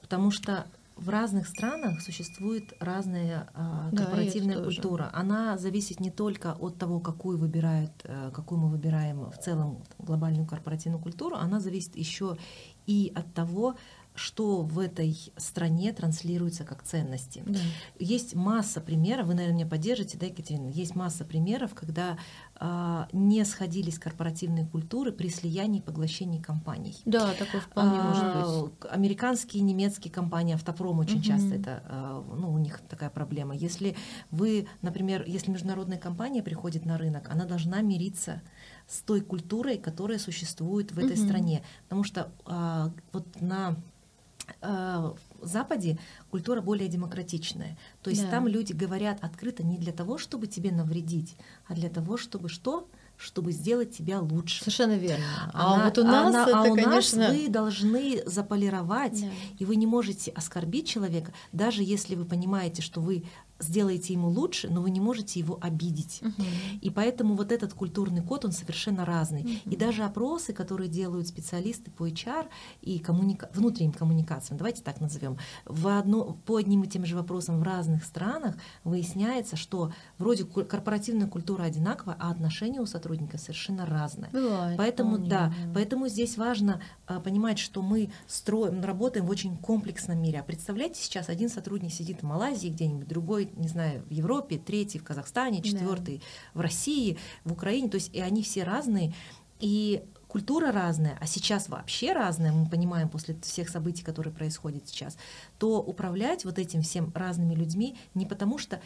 потому что в разных странах существует разная э, корпоративная да, культура. Она зависит не только от того, какую выбирают, э, какую мы выбираем в целом глобальную корпоративную культуру, она зависит еще и от того, что в этой стране транслируется как ценности. Да. Есть масса примеров, вы, наверное, меня поддержите, да, Екатерина? Есть масса примеров, когда э, не сходились корпоративные культуры при слиянии и поглощении компаний. Да, такое вполне а, может быть. Американские, немецкие компании, автопром очень угу. часто это, э, ну, у них такая проблема. Если вы, например, если международная компания приходит на рынок, она должна мириться с той культурой, которая существует в этой угу. стране. Потому что э, вот на в Западе культура более демократичная. То есть да. там люди говорят открыто не для того, чтобы тебе навредить, а для того, чтобы что? чтобы сделать тебя лучше. Совершенно верно. А она, вот у нас она, это, а у конечно... нас вы должны заполировать, да. и вы не можете оскорбить человека, даже если вы понимаете, что вы сделаете ему лучше, но вы не можете его обидеть. Uh-huh. И поэтому вот этот культурный код, он совершенно разный. Uh-huh. И даже опросы, которые делают специалисты по HR и коммуника... внутренним коммуникациям, давайте так назовем, в одно... по одним и тем же вопросам в разных странах выясняется, что вроде корпоративная культура одинаковая, а отношения у сотрудника совершенно разные. Бывает, поэтому, вполне, да, да, поэтому здесь важно а, понимать, что мы строим, работаем в очень комплексном мире. А представляете, сейчас один сотрудник сидит в Малайзии где-нибудь, другой не знаю, в Европе, третий в Казахстане, четвертый да. в России, в Украине. То есть и они все разные. И культура разная, а сейчас вообще разная, мы понимаем после всех событий, которые происходят сейчас, то управлять вот этим всем разными людьми не потому, что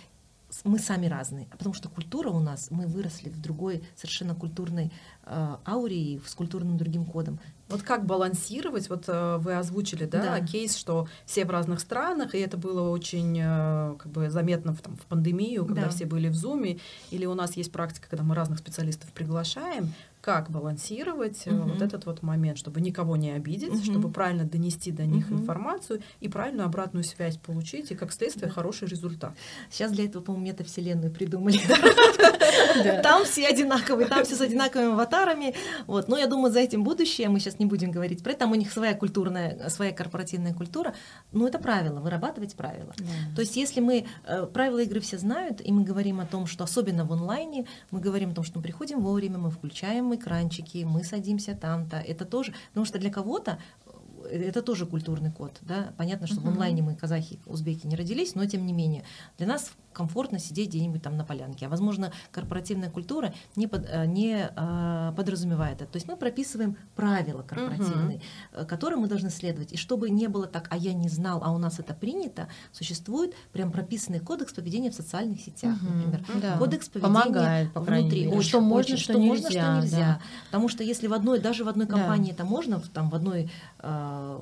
мы сами разные, а потому что культура у нас, мы выросли в другой совершенно культурной э, ауре и с культурным другим кодом. Вот как балансировать? Вот э, вы озвучили, да, да, кейс, что все в разных странах, и это было очень э, как бы заметно в, там, в пандемию, когда да. все были в зуме, или у нас есть практика, когда мы разных специалистов приглашаем, как балансировать угу. вот этот вот момент, чтобы никого не обидеть, угу. чтобы правильно донести до них угу. информацию и правильную обратную связь получить, и как следствие да. хороший результат. Сейчас для этого, по-моему, метавселенную придумали. Там все одинаковые, там все с одинаковыми аватарами. Вот. Но я думаю, за этим будущее. Мы сейчас не будем говорить про это. Там у них своя культурная, своя корпоративная культура. Но это правило, вырабатывать правила. То есть если мы... Э, правила игры все знают, и мы говорим о том, что особенно в онлайне, мы говорим о том, что мы приходим вовремя, мы включаем экранчики, мы садимся там-то. Это тоже, потому что для кого-то это тоже культурный код. Да? Понятно, что uh-huh. в онлайне мы казахи, узбеки не родились, но тем не менее для нас комфортно сидеть где-нибудь там на полянке. А возможно, корпоративная культура не, под, э, не а, подразумевает это. То есть мы прописываем правила корпоративные, uh-huh. которые мы должны следовать. И чтобы не было так, а я не знал, а у нас это принято, существует прям прописанный кодекс поведения в социальных сетях, uh-huh. например. Да. Кодекс поведения Помогает, по внутри. Мере. Очень, что можно, очень, что, что нельзя. Можно, что нельзя. Да. Потому что если в одной, даже в одной компании да. это можно, там в одной, э,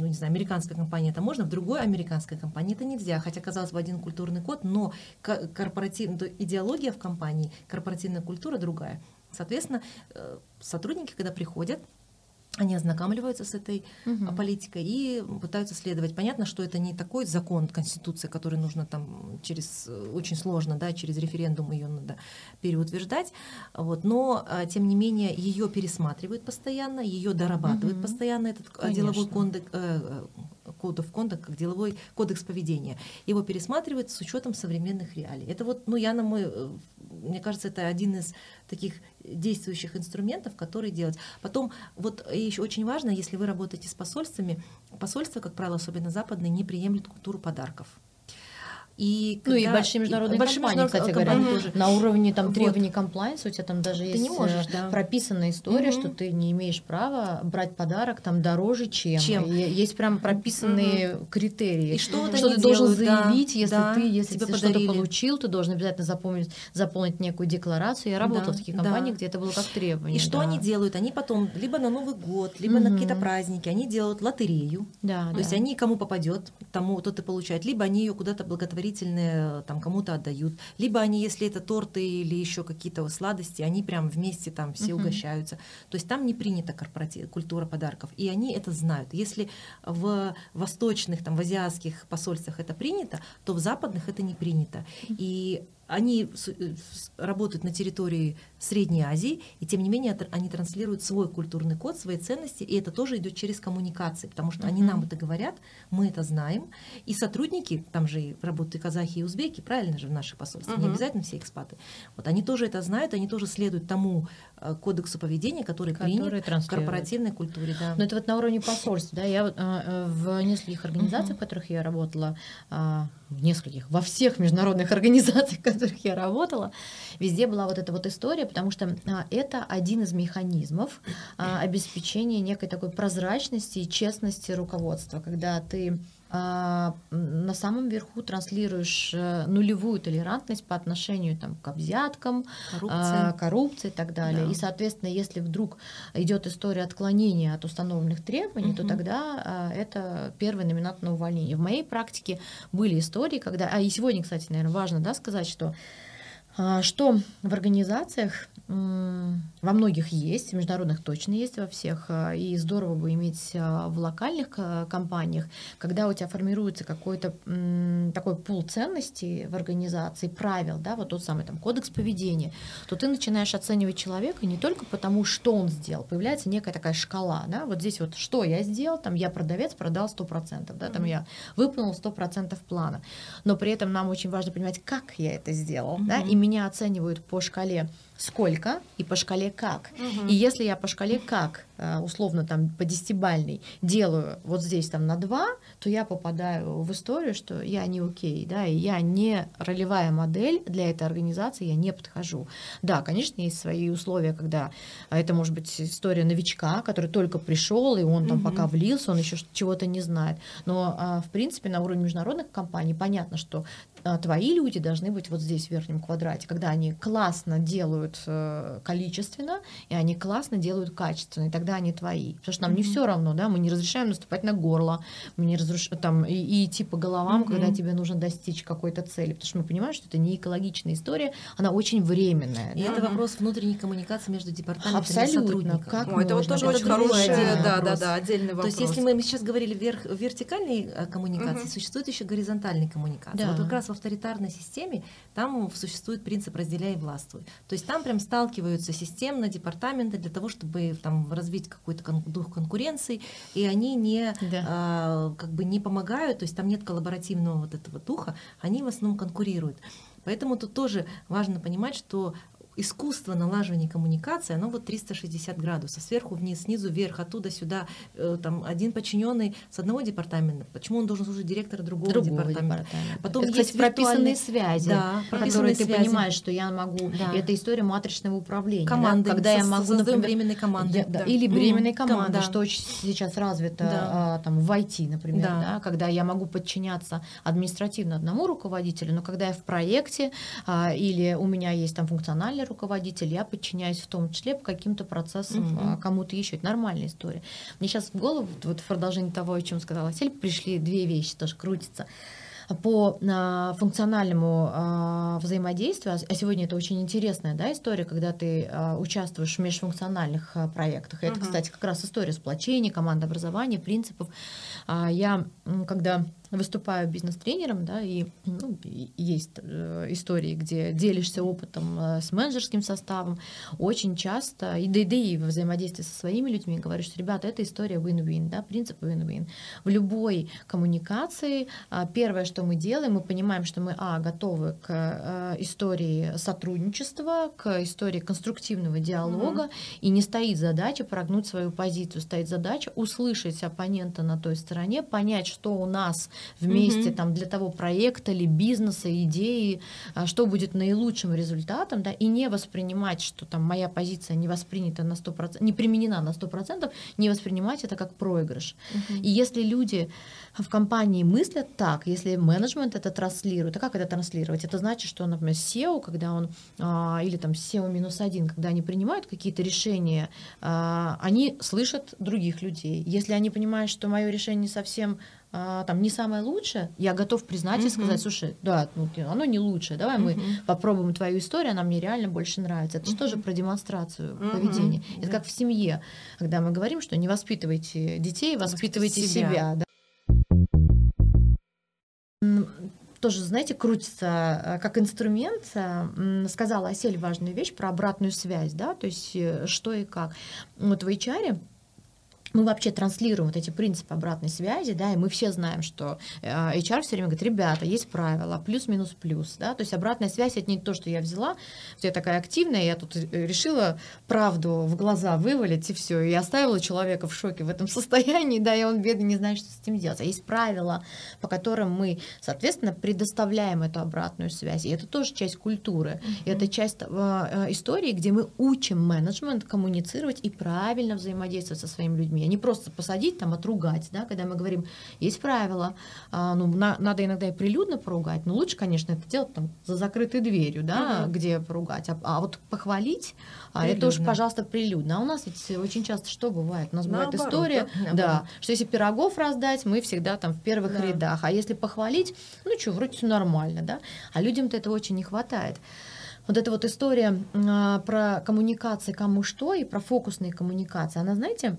ну не знаю, американской компании это можно, в другой американской компании это нельзя. Хотя, казалось бы, один культурный код, но корпоративная идеология в компании, корпоративная культура другая. Соответственно, э, сотрудники, когда приходят, они ознакомливаются с этой угу. политикой и пытаются следовать. Понятно, что это не такой закон, конституция, который нужно там через очень сложно, да, через референдум ее надо переутверждать, вот, но а, тем не менее ее пересматривают постоянно, ее дорабатывают угу. постоянно этот Конечно. деловой кондек, э, кодов контакт, как деловой кодекс поведения. Его пересматривают с учетом современных реалий. Это вот, ну, я на мой, э, мне кажется, это один из таких действующих инструментов, которые делать. Потом, вот еще очень важно, если вы работаете с посольствами, посольства, как правило, особенно западные, не приемлют культуру подарков. И когда, ну и большие международные большие компании, кстати говоря, тоже. на уровне там, требований вот. комплайнса у тебя там даже ты есть не можешь, э, да. прописанная история, угу. что ты не имеешь права брать подарок там дороже, чем. чем? Есть прям прописанные угу. критерии. И что, что ты делают, должен заявить, да, если да, ты, если ты что-то получил, ты должен обязательно заполнить, заполнить некую декларацию. Я работала да, в таких компаниях, да. где это было как требование. И что да. они делают? Они потом либо на Новый год, либо угу. на какие-то праздники, они делают лотерею. Да, То да. есть они кому попадет, тому тот и получает. Либо они ее куда-то благотворительные там кому-то отдают. Либо они, если это торты или еще какие-то сладости, они прям вместе там все uh-huh. угощаются. То есть там не принята корпоратив, культура подарков. И они это знают. Если в восточных, там, в азиатских посольствах это принято, то в западных это не принято. И они э, работают на территории Средней Азии, и тем не менее они транслируют свой культурный код, свои ценности, и это тоже идет через коммуникации, потому что они нам это говорят, мы это знаем, и сотрудники, там же работают и казахи, и узбеки, правильно же в наших посольствах, не обязательно все экспаты, вот они тоже это знают, они тоже следуют тому э, кодексу поведения, который, который принят в корпоративной культуре. Да. Но это вот на уровне посольств, да, я э, в нескольких организациях, в которых я работала, а, в нескольких, во всех международных организациях, в которых я работала, везде была вот эта вот история, потому что а, это один из механизмов а, обеспечения некой такой прозрачности и честности руководства, когда ты на самом верху транслируешь э, нулевую толерантность по отношению там, к взяткам, коррупции. коррупции и так далее. Да. И, соответственно, если вдруг идет история отклонения от установленных требований, угу. то тогда это первый номинат на увольнение. В моей практике были истории, когда, а и сегодня, кстати, наверное, важно да, сказать, что что в организациях во многих есть, в международных точно есть во всех, а, и здорово бы иметь а, в локальных а, компаниях, когда у тебя формируется какой-то такой пул ценностей в организации, правил, да, вот тот самый там кодекс поведения, то ты начинаешь оценивать человека не только потому, что он сделал, появляется некая такая шкала, да, вот здесь вот что я сделал, там я продавец, продал 100%, да, там я выполнил 100% плана, но при этом нам очень важно понимать, как я это сделал, mm-hmm. да, и меня оценивают по шкале сколько и по шкале как. Угу. И если я по шкале как, условно там по десятибальной, делаю вот здесь там на 2, то я попадаю в историю, что я не окей, да, и я не ролевая модель для этой организации, я не подхожу. Да, конечно, есть свои условия, когда это может быть история новичка, который только пришел, и он там угу. пока влился, он еще чего-то не знает. Но, а, в принципе, на уровне международных компаний понятно, что а, твои люди должны быть вот здесь в верхнем квадрате, когда они классно делают делают э, количественно, и они классно делают качественно, и тогда они твои. Потому что нам mm-hmm. не все равно, да, мы не разрешаем наступать на горло, мы не разрешаем там и, и идти по головам, mm-hmm. когда тебе нужно достичь какой-то цели, потому что мы понимаем, что это не экологичная история, она очень временная. И да? это вопрос внутренней коммуникации между департаментами Абсолютно. и сотрудниками. Как О, это вот тоже это очень хороший, да, да, да, отдельный вопрос. То есть если мы сейчас говорили вверх, вертикальной э, коммуникации, mm-hmm. существует еще горизонтальной коммуникации. Да. Вот как раз в авторитарной системе там существует принцип разделяй и властвуй. То есть там там прям сталкиваются системно департаменты для того, чтобы там развить какой-то дух конкуренции, и они не да. а, как бы не помогают, то есть там нет коллаборативного вот этого духа, они в основном конкурируют. Поэтому тут тоже важно понимать, что искусство налаживания коммуникации, оно вот 360 градусов, сверху вниз, снизу вверх, оттуда сюда. Э, там один подчиненный с одного департамента, почему он должен служить директора другого, другого департамента? департамента. Потом это, есть кстати, прописанные связи, да, которые ты связи. понимаешь, что я могу. Да. Это история матричного управления. Команды, да? когда я могу, например, временной команды. Я, да. Или временной команды, да. что очень сейчас развито да. а, там, в IT, например, да. Да? когда я могу подчиняться административно одному руководителю, но когда я в проекте а, или у меня есть там функциональный руководитель, я подчиняюсь в том числе по каким-то процессам угу. кому-то еще. Это нормальная история. Мне сейчас в голову, вот в продолжении того, о чем сказала Сель, пришли две вещи, тоже крутятся по а, функциональному а, взаимодействию, а сегодня это очень интересная да, история, когда ты а, участвуешь в межфункциональных проектах. И это, uh-huh. кстати, как раз история сплочения, командообразования, принципов. Я, когда выступаю бизнес-тренером, да, и ну, есть э, истории, где делишься опытом э, с менеджерским составом, очень часто, и да, да и взаимодействии со своими людьми говоришь, что, ребята, это история win-win, да, принцип win-win. В любой коммуникации э, первое, что мы делаем, мы понимаем, что мы, а, готовы к э, истории сотрудничества, к истории конструктивного диалога, mm-hmm. и не стоит задача прогнуть свою позицию, стоит задача услышать оппонента на той стороне, понять, что у нас вместе угу. там для того проекта или бизнеса, идеи, а, что будет наилучшим результатом, да, и не воспринимать, что там моя позиция не воспринята на 100%, не применена на 100%, не воспринимать это как проигрыш. Угу. И если люди в компании мыслят так, если менеджмент это транслирует, а как это транслировать? Это значит, что, например, SEO, когда он, а, или там SEO минус один, когда они принимают какие-то решения, а, они слышат других людей. Если они понимают, что мое решение не совсем а, там не самое лучшее, я готов признать uh-huh. и сказать, слушай, да, ну, оно не лучшее, давай uh-huh. мы попробуем твою историю, она мне реально больше нравится. Это uh-huh. же тоже про демонстрацию uh-huh. поведения. Это как в семье, когда мы говорим, что не воспитывайте детей, воспитывайте себя. себя да? тоже, знаете, крутится э, как инструмент. Э, сказала Осель важную вещь про обратную связь, да, то есть э, что и как. Вот в HR мы вообще транслируем вот эти принципы обратной связи, да, и мы все знаем, что э, HR все время говорит, ребята, есть правила, плюс-минус плюс, да, то есть обратная связь это не то, что я взяла, что я такая активная, я тут э, решила правду в глаза вывалить и все, и оставила человека в шоке в этом состоянии, да, и он бедный не знает, что с этим делать. А есть правила, по которым мы, соответственно, предоставляем эту обратную связь, и это тоже часть культуры, mm-hmm. и это часть э, истории, где мы учим менеджмент коммуницировать и правильно взаимодействовать со своими людьми семье. Не просто посадить, там, отругать, да, когда мы говорим, есть правила, а, ну, на, надо иногда и прилюдно поругать, но лучше, конечно, это делать там за закрытой дверью, да, угу. где поругать. А, а вот похвалить, а это уж, пожалуйста, прилюдно. А у нас ведь очень часто что бывает? У нас Наоборот, бывает история, да, да, что если пирогов раздать, мы всегда там в первых да. рядах, а если похвалить, ну что, вроде все нормально, да, а людям-то этого очень не хватает вот эта вот история а, про коммуникации кому что и про фокусные коммуникации, она, знаете,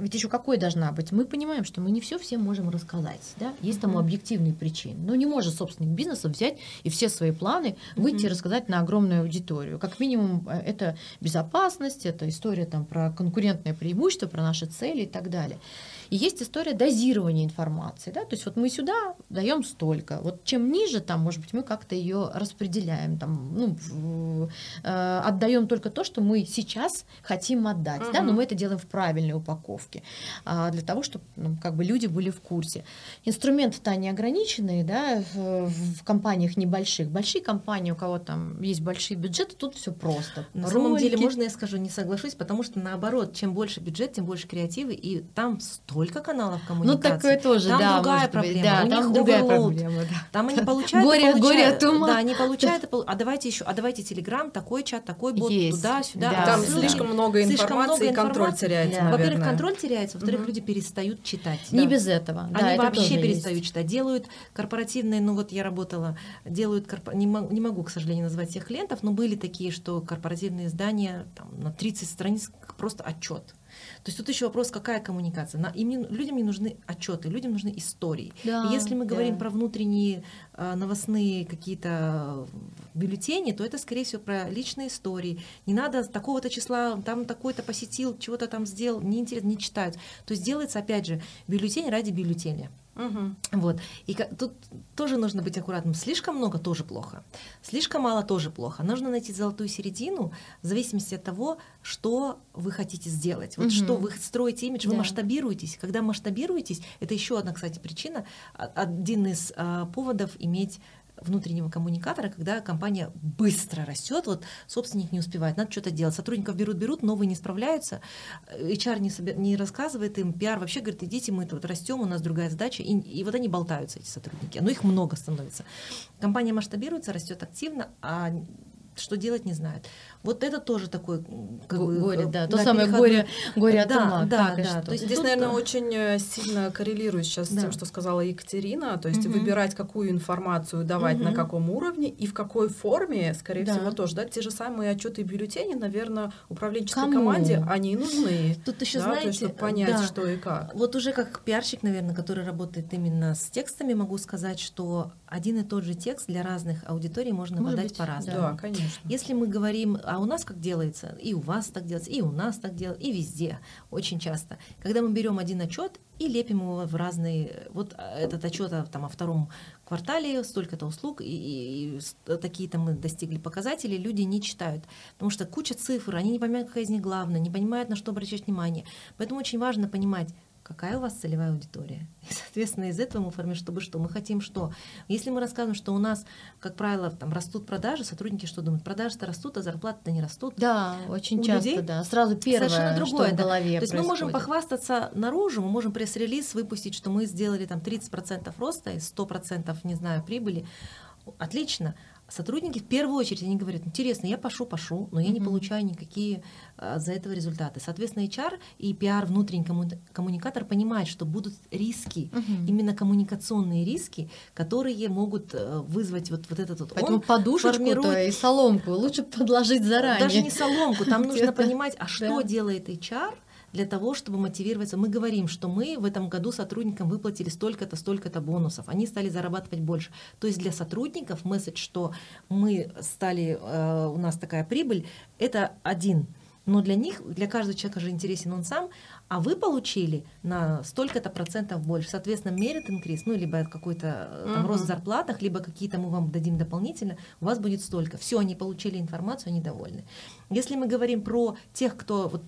ведь еще какой должна быть? Мы понимаем, что мы не все всем можем рассказать, да? Есть тому объективные причины. Но не может собственник бизнеса взять и все свои планы выйти и рассказать на огромную аудиторию. Как минимум, э, это безопасность, это история там про конкурентное преимущество, про наши цели и так далее. И есть история дозирования информации. Да? То есть вот мы сюда даем столько. Вот чем ниже, там, может быть, мы как-то ее распределяем, там, ну, э, отдаем только то, что мы сейчас хотим отдать. Угу. Да? Но мы это делаем в правильной упаковке, э, для того, чтобы ну, как бы люди были в курсе. Инструменты-то они ограниченные да, в, в компаниях небольших. Большие компании, у кого там есть большие бюджеты, тут все просто. На Ролики. самом деле, можно я скажу, не соглашусь, потому что наоборот, чем больше бюджет, тем больше креативы, и там 100 сколько каналов ну, коммуникации. Ну, такое тоже, там да. другая проблема. Да, у там них другая overload. проблема, да. Там они получают... Горе, получают, горе от ума. Да, они получают, а давайте еще, а давайте а Телеграм, такой чат, такой бот, туда-сюда. Да. Там отсюда. слишком много информации, слишком много информации. контроль теряется, да. Во-первых, контроль теряется, во-вторых, угу. люди перестают читать. Не да. без этого. Да, они это вообще перестают есть. читать. Делают корпоративные, ну вот я работала, делают, не, могу, не могу, к сожалению, назвать всех клиентов, но были такие, что корпоративные издания там, на 30 страниц просто отчет то есть тут еще вопрос, какая коммуникация. На, им не, людям не нужны отчеты, людям нужны истории. Да, и если мы да. говорим про внутренние а, новостные какие-то бюллетени, то это, скорее всего, про личные истории. Не надо такого-то числа, там такой-то посетил, чего-то там сделал, неинтересно, не читают. То есть делается, опять же, бюллетень ради бюллетеня. Угу. Вот. И тут тоже нужно быть аккуратным. Слишком много тоже плохо. Слишком мало тоже плохо. Нужно найти золотую середину в зависимости от того, что вы хотите сделать. Вот угу. что вы строите имидж, вы да. масштабируетесь. Когда масштабируетесь, это еще одна, кстати, причина, один из а, поводов иметь внутреннего коммуникатора, когда компания быстро растет, вот собственник не успевает, надо что-то делать. Сотрудников берут, берут, новые не справляются, HR не, собер... не рассказывает им, пиар вообще говорит, идите, мы тут растем, у нас другая задача, и, и вот они болтаются, эти сотрудники, но их много становится. Компания масштабируется, растет активно, а что делать не знают. Вот это тоже такой как бы, горе, да, то да, самое горе, горе от да, ума. Да, да. То есть здесь, наверное, очень э, сильно коррелирует сейчас да. с тем, что сказала Екатерина, то есть угу. выбирать, какую информацию давать угу. на каком уровне и в какой форме, скорее да. всего, тоже, да, те же самые отчеты и бюллетени, наверное, управленческой Кому? команде, они нужны. Тут еще да, знаете, то есть, чтобы понять, да. что и как. Вот уже как пиарщик, наверное, который работает именно с текстами, могу сказать, что один и тот же текст для разных аудиторий можно Может подать по-разному. Да, конечно. Если мы говорим, а у нас как делается, и у вас так делается, и у нас так делается, и везде, очень часто. Когда мы берем один отчет и лепим его в разные, вот этот отчет там, о втором квартале, столько-то услуг, и, и, и такие-то мы достигли показатели, люди не читают, потому что куча цифр, они не понимают, какая из них главная, не понимают, на что обращать внимание. Поэтому очень важно понимать, какая у вас целевая аудитория. И, соответственно, из этого мы формируем, чтобы что? Мы хотим что? Если мы рассказываем, что у нас, как правило, там растут продажи, сотрудники что думают? Продажи-то растут, а зарплаты-то не растут. Да, очень у часто, людей да. Сразу первое, Совершенно другое, что в голове да. То есть происходит. мы можем похвастаться наружу, мы можем пресс-релиз выпустить, что мы сделали там 30% роста и 100% не знаю, прибыли. Отлично сотрудники в первую очередь они говорят, интересно, я пошу, пошу, но я mm-hmm. не получаю никакие а, за этого результаты. Соответственно, HR и PR внутренний комму- коммуникатор понимает, что будут риски, mm-hmm. именно коммуникационные риски, которые могут э, вызвать вот, вот этот вот. Поэтому подушечку формирует... и соломку лучше подложить заранее. Даже не соломку, там нужно понимать, а что делает HR, для того, чтобы мотивироваться. Мы говорим, что мы в этом году сотрудникам выплатили столько-то, столько-то бонусов. Они стали зарабатывать больше. То есть для сотрудников месседж, что мы стали, э, у нас такая прибыль, это один. Но для них, для каждого человека же интересен он сам, а вы получили на столько-то процентов больше. Соответственно, мерит инкриз, ну, либо какой-то э, там, uh-huh. рост в зарплатах, либо какие-то мы вам дадим дополнительно, у вас будет столько. Все, они получили информацию, они довольны. Если мы говорим про тех, кто, вот,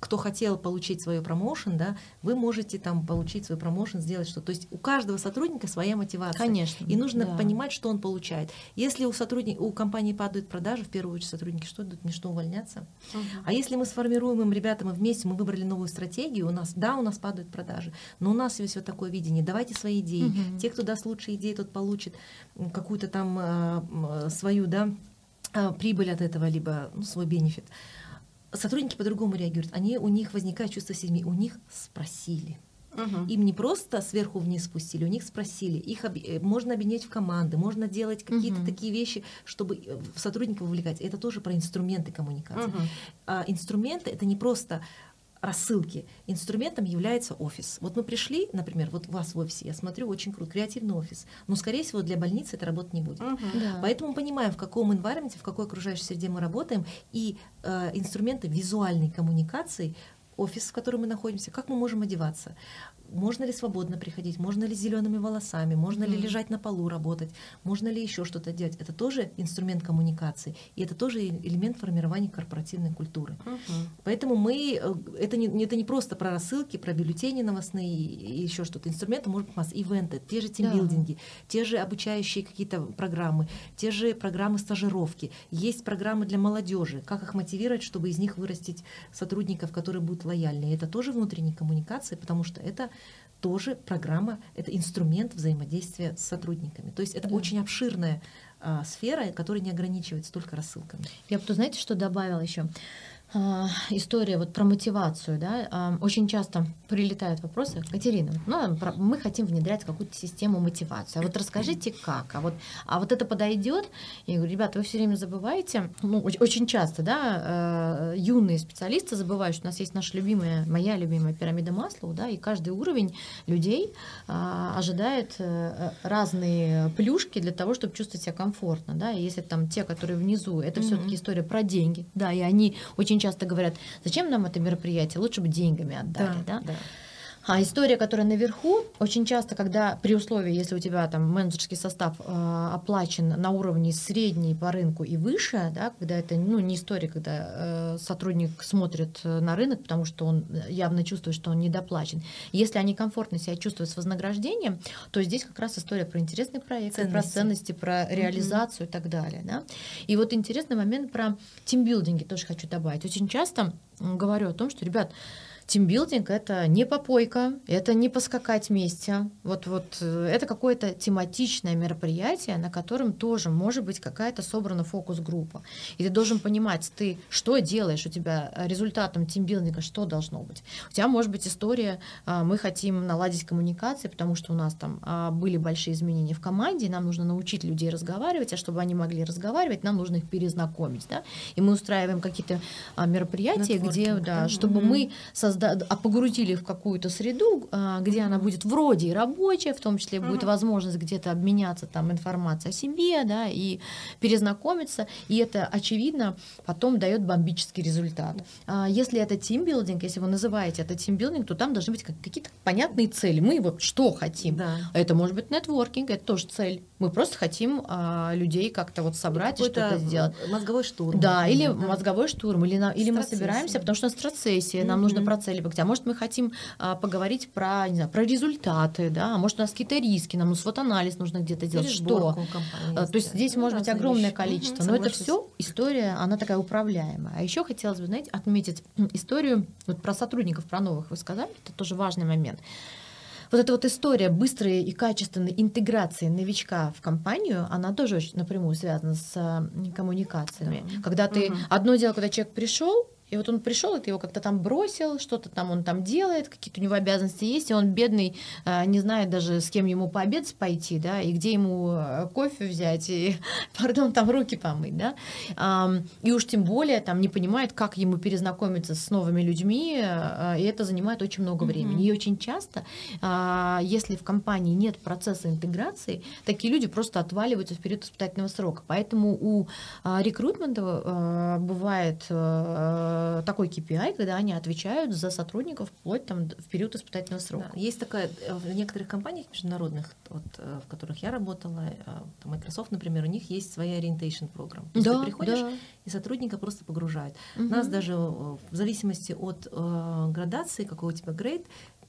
кто хотел получить свой промоушен, да, вы можете там получить свой промоушен, сделать что. То есть у каждого сотрудника своя мотивация. Конечно. И нужно да. понимать, что он получает. Если у, сотрудника, у компании падают продажи, в первую очередь сотрудники что идут, не что увольняться. Uh-huh. А если мы сформируем им, ребята, мы вместе, мы выбрали новую стратегию, у нас, да, у нас падают продажи, но у нас есть вот такое видение, давайте свои идеи. Угу. Те, кто даст лучшие идеи, тот получит какую-то там э, свою, да, прибыль от этого, либо ну, свой бенефит. Сотрудники по-другому реагируют. Они, у них возникает чувство семьи, у них спросили. Угу. Им не просто сверху вниз спустили, у них спросили. Их об... Э, можно объединять в команды, можно делать какие-то угу. такие вещи, чтобы сотрудников вовлекать. Это тоже про инструменты коммуникации. Угу. А инструменты это не просто рассылки инструментом является офис. Вот мы пришли, например, вот у вас в офисе, я смотрю, очень круто, креативный офис, но, скорее всего, для больницы это работать не будет. Uh-huh. Да. Поэтому мы понимаем, в каком environment, в какой окружающей среде мы работаем, и э, инструменты визуальной коммуникации офис, в котором мы находимся, как мы можем одеваться можно ли свободно приходить, можно ли с зелеными волосами, можно mm-hmm. ли лежать на полу работать, можно ли еще что-то делать. Это тоже инструмент коммуникации, и это тоже элемент формирования корпоративной культуры. Mm-hmm. Поэтому мы э, это не, это не просто про рассылки, про бюллетени новостные и еще что-то. Инструменты может быть масса, ивенты, те же тимбилдинги, да. те же обучающие какие-то программы, те же программы стажировки. Есть программы для молодежи, как их мотивировать, чтобы из них вырастить сотрудников, которые будут лояльны. И это тоже внутренней коммуникации, потому что это тоже программа, это инструмент взаимодействия с сотрудниками. То есть это да. очень обширная а, сфера, которая не ограничивается только рассылками. Я бы, знаете, что добавила еще? А, история вот про мотивацию, да, а, очень часто прилетают вопросы, Катерина, ну, мы хотим внедрять какую-то систему мотивации, а вот расскажите как, а вот, а вот это подойдет, я говорю, ребята, вы все время забываете, ну, очень часто, да, юные специалисты забывают, что у нас есть наша любимая, моя любимая пирамида Маслоу, да, и каждый уровень людей а, ожидает э, разные плюшки для того, чтобы чувствовать себя комфортно, да, и если там те, которые внизу, это mm-hmm. все-таки история про деньги, да, и они очень часто говорят, зачем нам это мероприятие, лучше бы деньгами отдали, да. да? да. А история, которая наверху, очень часто, когда при условии, если у тебя там менеджерский состав э, оплачен на уровне средней по рынку и выше, да, когда это ну, не история, когда э, сотрудник смотрит э, на рынок, потому что он явно чувствует, что он недоплачен. Если они комфортно себя чувствуют с вознаграждением, то здесь как раз история про интересный проект, ценности. про ценности, про реализацию mm-hmm. и так далее. Да? И вот интересный момент про тимбилдинги тоже хочу добавить. Очень часто говорю о том, что, ребят, Тимбилдинг — это не попойка, это не поскакать вместе. Вот, вот э, это какое-то тематичное мероприятие, на котором тоже может быть какая-то собрана фокус-группа. И ты должен понимать, ты что делаешь, у тебя результатом тимбилдинга что должно быть. У тебя может быть история, а, мы хотим наладить коммуникации, потому что у нас там а, были большие изменения в команде, нам нужно научить людей разговаривать, а чтобы они могли разговаривать, нам нужно их перезнакомить. Да? И мы устраиваем какие-то а, мероприятия, где, да, чтобы mm-hmm. мы создали а погрузили в какую-то среду, а, где она будет вроде и рабочая, в том числе будет возможность где-то обменяться там информацией о себе, да, и перезнакомиться, и это, очевидно, потом дает бомбический результат. А если это тимбилдинг, если вы называете это тимбилдинг, то там должны быть какие-то понятные цели. Мы вот что хотим. Да. Это может быть нетворкинг, это тоже цель. Мы просто хотим а, людей как-то вот собрать и что-то сделать. Мозговой штурм. Да, или да. мозговой штурм, или, на, или мы собираемся, потому что у нас стратсессия, нам нужно цели поговорить. А может, мы хотим а, поговорить про, не знаю, про результаты, да, а может, у нас какие-то риски, нам ну, свод-анализ нужно где-то делать. Что? А, то есть здесь ну, может быть огромное вещи. количество, угу, но это все история, она такая управляемая. А еще хотелось бы, знаете, отметить историю вот про сотрудников, про новых вы сказали, это тоже важный момент вот эта вот история быстрой и качественной интеграции новичка в компанию, она тоже очень напрямую связана с коммуникациями. Да. Когда ты угу. одно дело, когда человек пришел, и вот он пришел, и ты его как-то там бросил, что-то там он там делает, какие-то у него обязанности есть, и он бедный, а, не знает даже, с кем ему пообедать пойти, да, и где ему э, кофе взять, и, пардон, там руки помыть, да. И уж тем более там не понимает, как ему перезнакомиться с новыми людьми, э, и это занимает очень много времени. И очень часто, а, если в компании нет процесса интеграции, такие люди просто отваливаются в период испытательного срока. Поэтому у а, рекрутмента бывает Э, такой KPI, когда они отвечают за сотрудников вплоть там, в период испытательного срока. Да, есть такая э, в некоторых компаниях международных, вот, э, в которых я работала, Microsoft, например, у них есть своя orientation программа. То есть да, ты приходишь, да. и сотрудника просто погружают. Угу. Нас даже в зависимости от э, градации, какой у тебя грейд,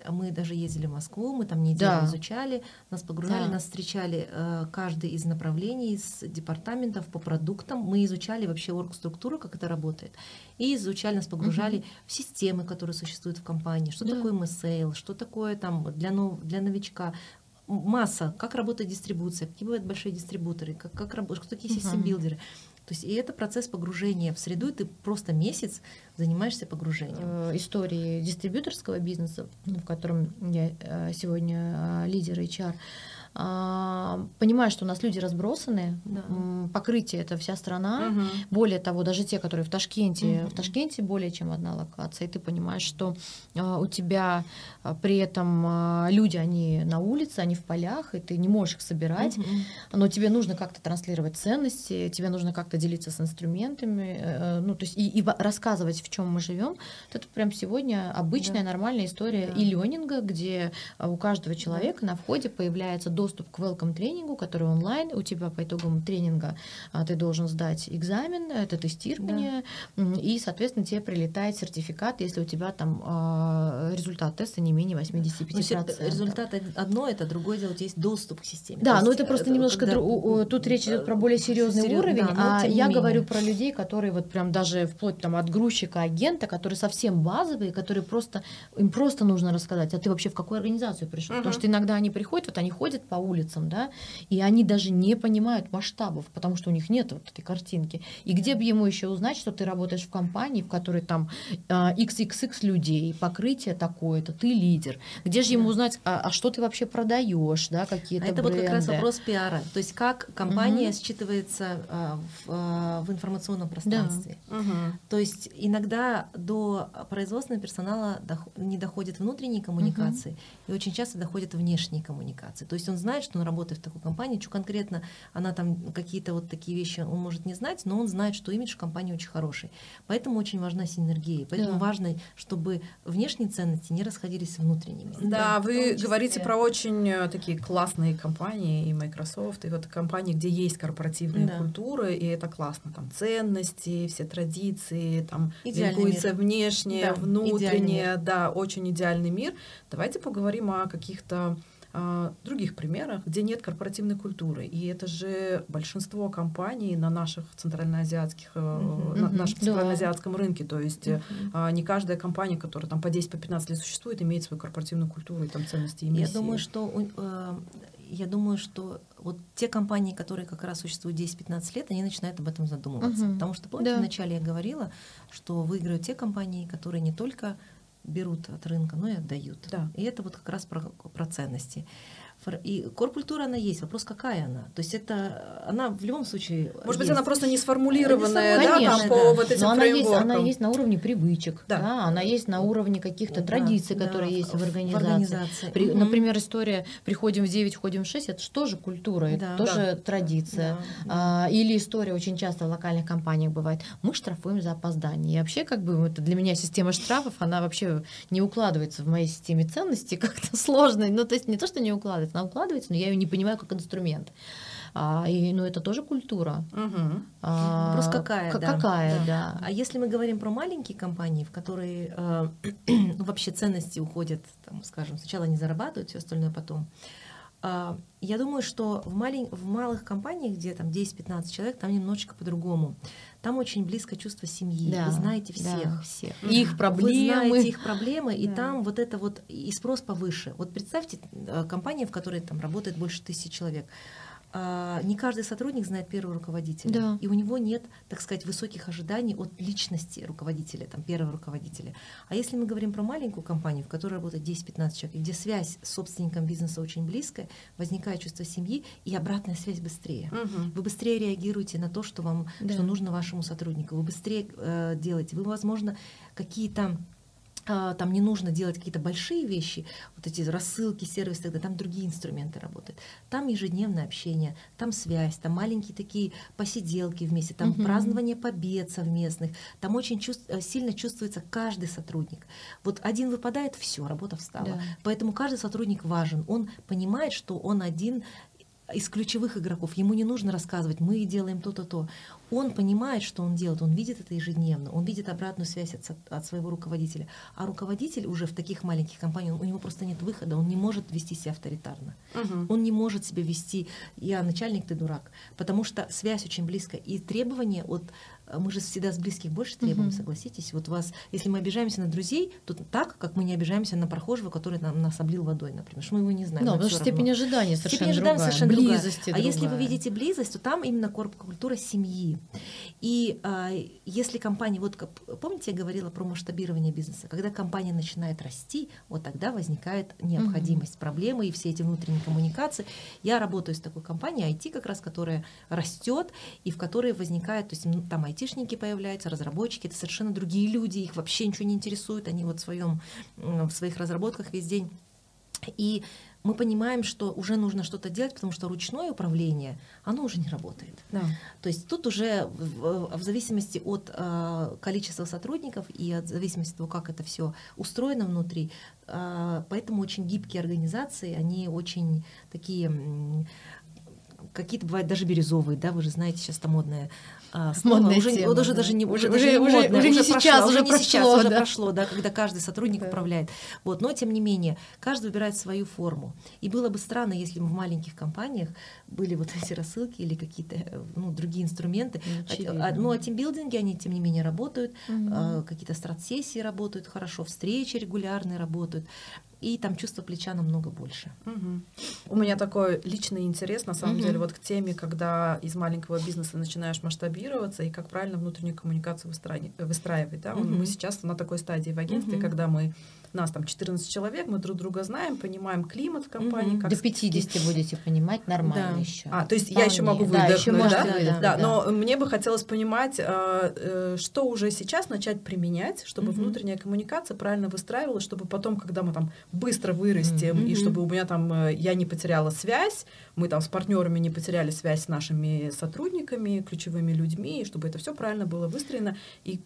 мы даже ездили в Москву, мы там неделю да. изучали, нас погружали, да. нас встречали э, каждый из направлений, из департаментов по продуктам. Мы изучали вообще орг-структуру, как это работает. И изучали, нас погружали угу. в системы, которые существуют в компании. Что да. такое MSL, что такое там для, нов, для новичка, масса, как работает дистрибуция, какие бывают большие дистрибуторы, как, как работают, кто такие систем-билдеры. То есть и это процесс погружения в среду, и ты просто месяц занимаешься погружением. Э, истории дистрибьюторского бизнеса, в котором я э, сегодня э, лидер HR, понимая, что у нас люди разбросаны, да. покрытие это вся страна. Угу. Более того, даже те, которые в Ташкенте, угу. в Ташкенте более чем одна локация, и ты понимаешь, что а, у тебя а, при этом люди, они на улице, они в полях, и ты не можешь их собирать, угу. но тебе нужно как-то транслировать ценности, тебе нужно как-то делиться с инструментами, э, э, ну то есть и, и рассказывать, в чем мы живем. Это прям сегодня обычная да. нормальная история да. и ленинга, где у каждого человека да. на входе появляется доступ к welcome тренингу, который онлайн. У тебя по итогам тренинга а, ты должен сдать экзамен, это тестирование, да. и, соответственно, тебе прилетает сертификат, если у тебя там а, результат теста не менее 85%. Ну, результат одно, это другое дело, есть доступ к системе. Да, но это просто немножко когда... дру... тут речь идет про более серьезный Серьез... уровень, да, а я менее. говорю про людей, которые вот прям даже вплоть там от грузчика, агента, которые совсем базовые, которые просто им просто нужно рассказать, а ты вообще в какую организацию пришел? Угу. Потому что иногда они приходят, вот они ходят по улицам, да, и они даже не понимают масштабов, потому что у них нет вот этой картинки. И где бы ему еще узнать, что ты работаешь в компании, в которой там XXX а, людей, покрытие такое-то, ты лидер. Где же ему узнать, а, а что ты вообще продаешь, да, какие-то а Это бренды. вот как раз вопрос пиара, то есть как компания угу. считывается а, в, а, в информационном пространстве. Да. Угу. То есть иногда до производственного персонала не доходят внутренние коммуникации, угу. и очень часто доходят внешние коммуникации. То есть он знает, что он работает в такой компании, что конкретно она там какие-то вот такие вещи он может не знать, но он знает, что имидж компании очень хороший. Поэтому очень важна синергия. Поэтому да. важно, чтобы внешние ценности не расходились с внутренними. Да, вы говорите про очень э, такие классные компании, и Microsoft, и вот компании, где есть корпоративная да. культура, и это классно, там ценности, все традиции, там ликуется внешнее, да, внутреннее, да, очень идеальный мир. Давайте поговорим о каких-то а, других примерах, где нет корпоративной культуры. И это же большинство компаний на наших центральноазиатских, uh-huh, на нашем центральноазиатском да. рынке. То есть uh-huh. не каждая компания, которая там по 10-15 по 15 лет существует, имеет свою корпоративную культуру и там ценности и миссии. Я думаю, что э, я думаю, что вот те компании, которые как раз существуют 10-15 лет, они начинают об этом задумываться. Uh-huh. Потому что, помните, да. вначале я говорила, что выиграют те компании, которые не только берут от рынка, но и отдают. Да. И это вот как раз про, про ценности. И коркультура она есть. Вопрос, какая она? То есть это она в любом случае. Может есть. быть, она просто не сформулированная, да, Конечно, там, по вот этим Но она есть, она есть на уровне привычек, да. Да, она есть на уровне каких-то да, традиций, да, которые да, есть в организации. В организации. При, угу. Например, история приходим в 9, входим в 6, это же тоже культура, да. это тоже да. традиция. Да. А, или история очень часто в локальных компаниях бывает, мы штрафуем за опоздание. И вообще, как бы, это для меня система штрафов, она вообще не укладывается в моей системе ценностей как-то сложной. Ну, то есть не то, что не укладывается, она укладывается, но я ее не понимаю как инструмент. А, и, ну, это тоже культура. Угу. А, Вопрос какая, да. Какая, да. да. А если мы говорим про маленькие компании, в которые э, ну, вообще ценности уходят, там, скажем, сначала они зарабатывают, все остальное потом. Э, я думаю, что в, малень... в малых компаниях, где там 10-15 человек, там немножечко по-другому. Там очень близко чувство семьи. Да, Вы знаете всех. Да, всех. Их проблемы. Вы знаете их проблемы, и да. там вот это вот и спрос повыше. Вот представьте э, компания, в которой там работает больше тысячи человек. А, не каждый сотрудник знает первого руководителя, да. и у него нет, так сказать, высоких ожиданий от личности руководителя, там, первого руководителя. А если мы говорим про маленькую компанию, в которой работает 10-15 человек, и где связь с собственником бизнеса очень близкая, возникает чувство семьи, и обратная связь быстрее. Угу. Вы быстрее реагируете на то, что вам, да. что нужно вашему сотруднику, вы быстрее э, делаете, вы, возможно, какие-то там не нужно делать какие-то большие вещи, вот эти рассылки, сервис, тогда там другие инструменты работают. Там ежедневное общение, там связь, там маленькие такие посиделки вместе, там угу. празднование побед совместных, там очень чувств, э, сильно чувствуется каждый сотрудник. Вот один выпадает, все, работа встала. Да. Поэтому каждый сотрудник важен. Он понимает, что он один из ключевых игроков. Ему не нужно рассказывать, мы делаем то-то, то. Он понимает, что он делает, он видит это ежедневно, он видит обратную связь от, от своего руководителя. А руководитель уже в таких маленьких компаниях, у него просто нет выхода, он не может вести себя авторитарно. Угу. Он не может себя вести, я начальник, ты дурак. Потому что связь очень близкая. И требования от а мы же всегда с близких больше требуем, угу. согласитесь. Вот вас, если мы обижаемся на друзей, то так, как мы не обижаемся на прохожего, который нам, нас облил водой, например, что мы его не знаем. Да, потому что степень ожидания совершенно степень ожидания другая. Совершенно близости другая. А если вы видите близость, то там именно культура семьи. И а, если компания, вот помните, я говорила про масштабирование бизнеса, когда компания начинает расти, вот тогда возникает необходимость, угу. проблемы и все эти внутренние коммуникации. Я работаю с такой компанией IT как раз, которая растет и в которой возникает, то есть там айтишники появляются, разработчики, это совершенно другие люди, их вообще ничего не интересует, они вот в, своем, в своих разработках весь день. И мы понимаем, что уже нужно что-то делать, потому что ручное управление, оно уже не работает. Да. То есть тут уже в, в зависимости от э, количества сотрудников и от зависимости от того, как это все устроено внутри, э, поэтому очень гибкие организации, они очень такие какие-то бывают даже бирюзовые, да, вы же знаете, сейчас это модная а, снова, уже, тема, уже да. даже не уже, уже, уже, уже, уже, не прошло, сейчас, уже, не прошло, сейчас, да. уже прошло, да, когда каждый сотрудник да. управляет. Вот, но тем не менее, каждый выбирает свою форму. И было бы странно, если бы в маленьких компаниях были вот эти рассылки или какие-то ну, другие инструменты. Очевидно. А, ну, а тимбилдинги, они тем не менее работают, угу. какие-то стратсессии работают хорошо, встречи регулярные работают и там чувство плеча намного больше. Угу. У меня такой личный интерес, на самом угу. деле, вот к теме, когда из маленького бизнеса начинаешь масштабироваться и как правильно внутреннюю коммуникацию выстраивать. Да? Угу. Мы сейчас на такой стадии в агентстве, угу. когда мы нас там 14 человек, мы друг друга знаем, понимаем климат в компании. Угу. Как До 50 будете понимать нормально да. еще. А, то есть Вполне. я еще могу выдохнуть, да? Еще да? Да, да, да, но мне бы хотелось понимать, э, э, что уже сейчас начать применять, чтобы угу. внутренняя коммуникация правильно выстраивалась, чтобы потом, когда мы там быстро вырастем, угу. и чтобы у меня там, э, я не потеряла связь, мы там с партнерами не потеряли связь с нашими сотрудниками, ключевыми людьми, и чтобы это все правильно было выстроено. И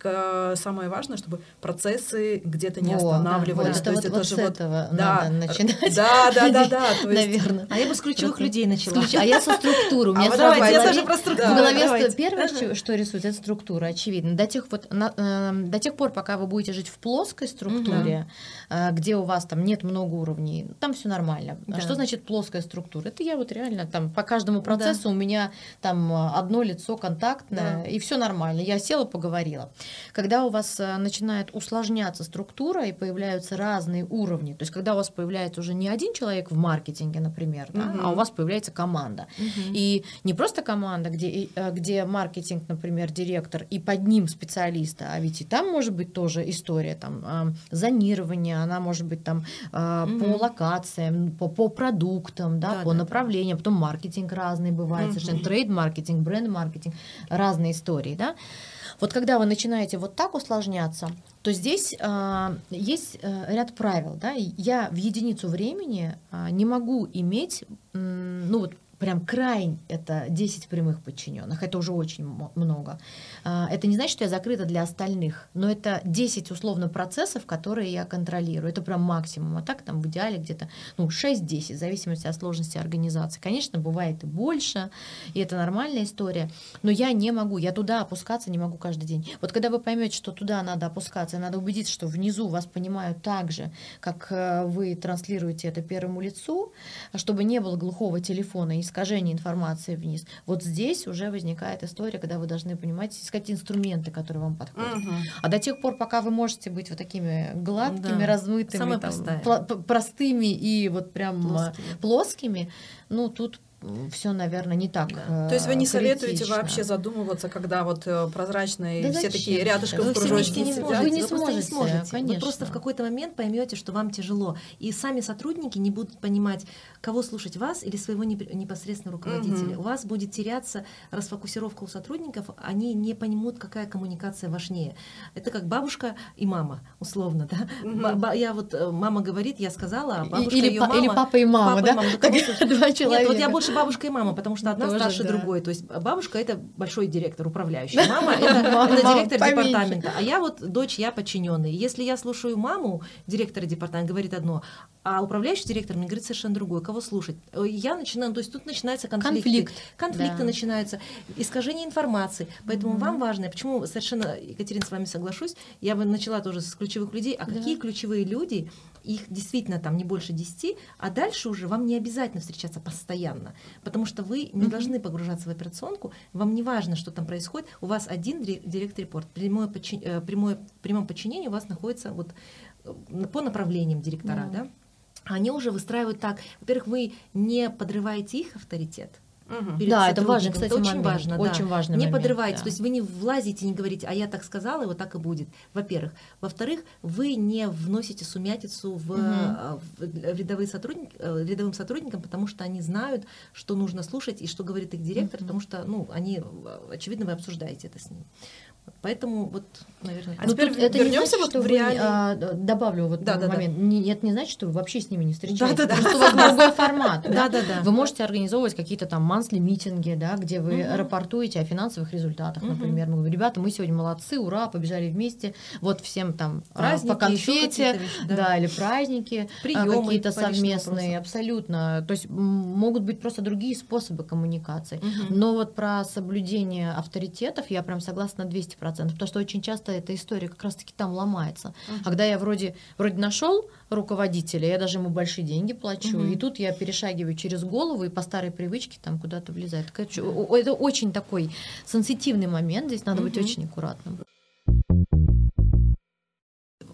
самое важное, чтобы процессы где-то не останавливались останавливались. Вот, это вот, вот с этого да, надо начинать. Да, да, да, да. Наверное. А я бы с ключевых людей начала. А я со структуры. У А меня вот сразу давайте, я тоже про структуру. В голове Давайте. первое, что- что рисует, это структура, очевидно. До тех, вот, на- эм, до тех пор, пока вы будете жить в плоской структуре, э, где у вас там нет много уровней, там все нормально. Да. Что значит плоская структура? Это я вот реально там по каждому процессу у меня там э, одно лицо контактное, Да. и все нормально. Я села, поговорила. Когда у вас э, начинает усложняться структура и появляются разные уровни, то есть когда у вас появляется уже не один человек в маркетинге, например, да, Мгм. а у вас появляется команда. И не просто команда, где, э, где маркетинг, например, директор, и под ним специалиста, а ведь и там может быть тоже история там а, зонирования, она может быть там а, по Мгм. локациям, по, по продуктам, да, Да, по да, направлениям, потом маркетинг разный бывает, Мгм. совершенно трейд-маркетинг, бренд-маркетинг, разные истории, да. Вот когда вы начинаете вот так усложняться, то здесь а, есть а, ряд правил. Да? Я в единицу времени а, не могу иметь, м, ну вот прям край это 10 прямых подчиненных, это уже очень много. А, Это не значит, что я закрыта для остальных, но это 10 условно процессов, которые я контролирую. Это прям максимум. А так там в идеале где-то ну, 6-10, в зависимости от сложности организации. Конечно, бывает и больше, и это нормальная история, но я не могу, я туда опускаться не могу каждый день. Вот когда вы поймете, что туда надо опускаться, надо убедиться, что внизу вас понимают так же, как э, вы транслируете это первому лицу, чтобы не было глухого телефона и искажения информации вниз. Вот здесь уже возникает история, когда вы должны понимать, искать инструменты, которые вам подходят. Мгм. А до тех пор, пока вы можете быть вот такими гладкими, Да. размытыми, Самая там, пла- простыми и вот прям э, Плоскими. плоскими, ну тут все, наверное, не так. Да. э, То есть вы не советуете критично. вообще задумываться, когда вот э, прозрачные Да все зачем такие рядышком Вы Вы вместе не сидят? сможете. Вы не не сможете, сможете. конечно. Вы просто в какой-то момент поймете, что вам тяжело. И сами сотрудники не будут понимать, кого слушать вас или своего непосредственного руководителя. Мгм. У вас будет теряться расфокусировка у сотрудников, они не поймут, какая коммуникация важнее. Это как бабушка и мама, условно, да. Ба- Я вот, э, мама говорит, я сказала, а бабушка или, её па- или мама- папа и мама, Папа и да? мама, да Так, слушать? Два человека. Нет, вот я больше бабушка и мама, потому что одна Тоже, старше да. другой. То есть бабушка это большой директор, управляющий. Мама это, Мама директор департамента. А я вот дочь, я подчиненный. Если я слушаю маму, директора департамента говорит одно, а управляющий директор мне говорит совершенно другое. Кого слушать? Э, Я начинаю, то есть тут начинается конфликт. Конфликт, Конфликты да. начинаются, искажение информации. Поэтому вам важно, почему совершенно, Екатерина, с вами соглашусь, я бы начала тоже с ключевых людей. А Да. какие ключевые люди? Их действительно там не больше 10, а дальше уже вам не обязательно встречаться постоянно, потому что вы не Мгм. должны погружаться в операционку, вам не важно, что там происходит, у вас один директ-репорт, прямое, подчин- э, прямое, в прямом подчинении у вас находится вот э, по направлениям директора, Да. да? Они уже выстраивают так. Во-первых, вы не подрываете их авторитет, перед Да, это важно, кстати, это очень момент. важно, да. Очень важный не момент, подрываете, да. то есть вы не влазите, не говорите, а я так сказала, и вот так и будет. Во-первых, во-вторых, вы не вносите сумятицу в, э, в рядовые сотрудники, э, рядовым сотрудникам, потому что они знают, что нужно слушать и что говорит их директор, Мгм. потому что, ну, они, э, очевидно, вы обсуждаете это с ним. Поэтому вот, наверное, А Ну, теперь тут это не вернемся значит, вот что в вы, реальный- а, добавлю вот Да, да, да. момент. Не- Это не значит, что вы вообще с ними не встречаетесь. Да, да, да. Просто у вас другой формат. да. да, да, да. Вы можете организовывать какие-то там мансли митинги, да, где вы Мгм. рапортуете о финансовых результатах, например. Мы говорим, ребята, мы сегодня молодцы, ура, побежали вместе. Вот всем там а, Праздники, по конфете, вещи, да. да. или праздники, а, какие-то совместные, вопросам. абсолютно. То есть могут быть просто другие способы коммуникации. Но вот про соблюдение авторитетов я прям согласна на 200%, потому что очень часто эта история как раз-таки там ломается. Мгм. Когда я вроде, вроде нашел руководителя, я даже ему большие деньги плачу, Мгм. и тут я перешагиваю через голову и по старой привычке там куда-то влезает. Это очень такой сенситивный момент, здесь надо быть Мгм. очень аккуратным.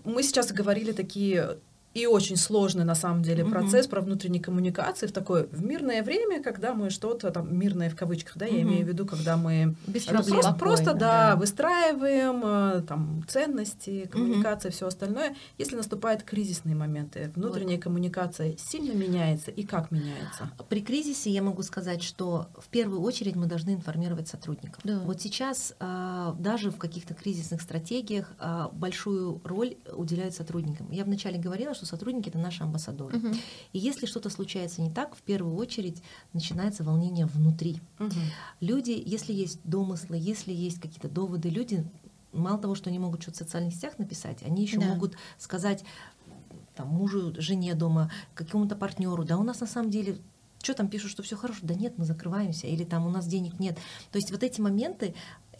Мы сейчас говорили такие и очень сложный на самом деле процесс про внутренние коммуникации в такое в мирное время, когда мы что-то там мирное в кавычках, да, я Мгм. имею в виду, когда мы Без проблем. Просто, просто, да, да. выстраиваем э, там ценности, коммуникация, все остальное. Если наступают кризисные моменты, внутренняя коммуникация сильно меняется и как меняется? При кризисе я могу сказать, что в первую очередь мы должны информировать сотрудников. Да. Вот сейчас а, даже в каких-то кризисных стратегиях а, большую роль уделяют сотрудникам. Я вначале говорила, что сотрудники это наши амбассадоры. Мгм. И если что-то случается не так, в первую очередь начинается волнение внутри. Люди, если есть домыслы, если есть какие-то доводы, люди мало того, что они могут что-то в социальных сетях написать, они еще Да. могут сказать там, мужу, жене дома, какому-то партнеру, да, у нас на самом деле что там пишут, что все хорошо, да нет, мы закрываемся, или там у нас денег нет. То есть вот эти моменты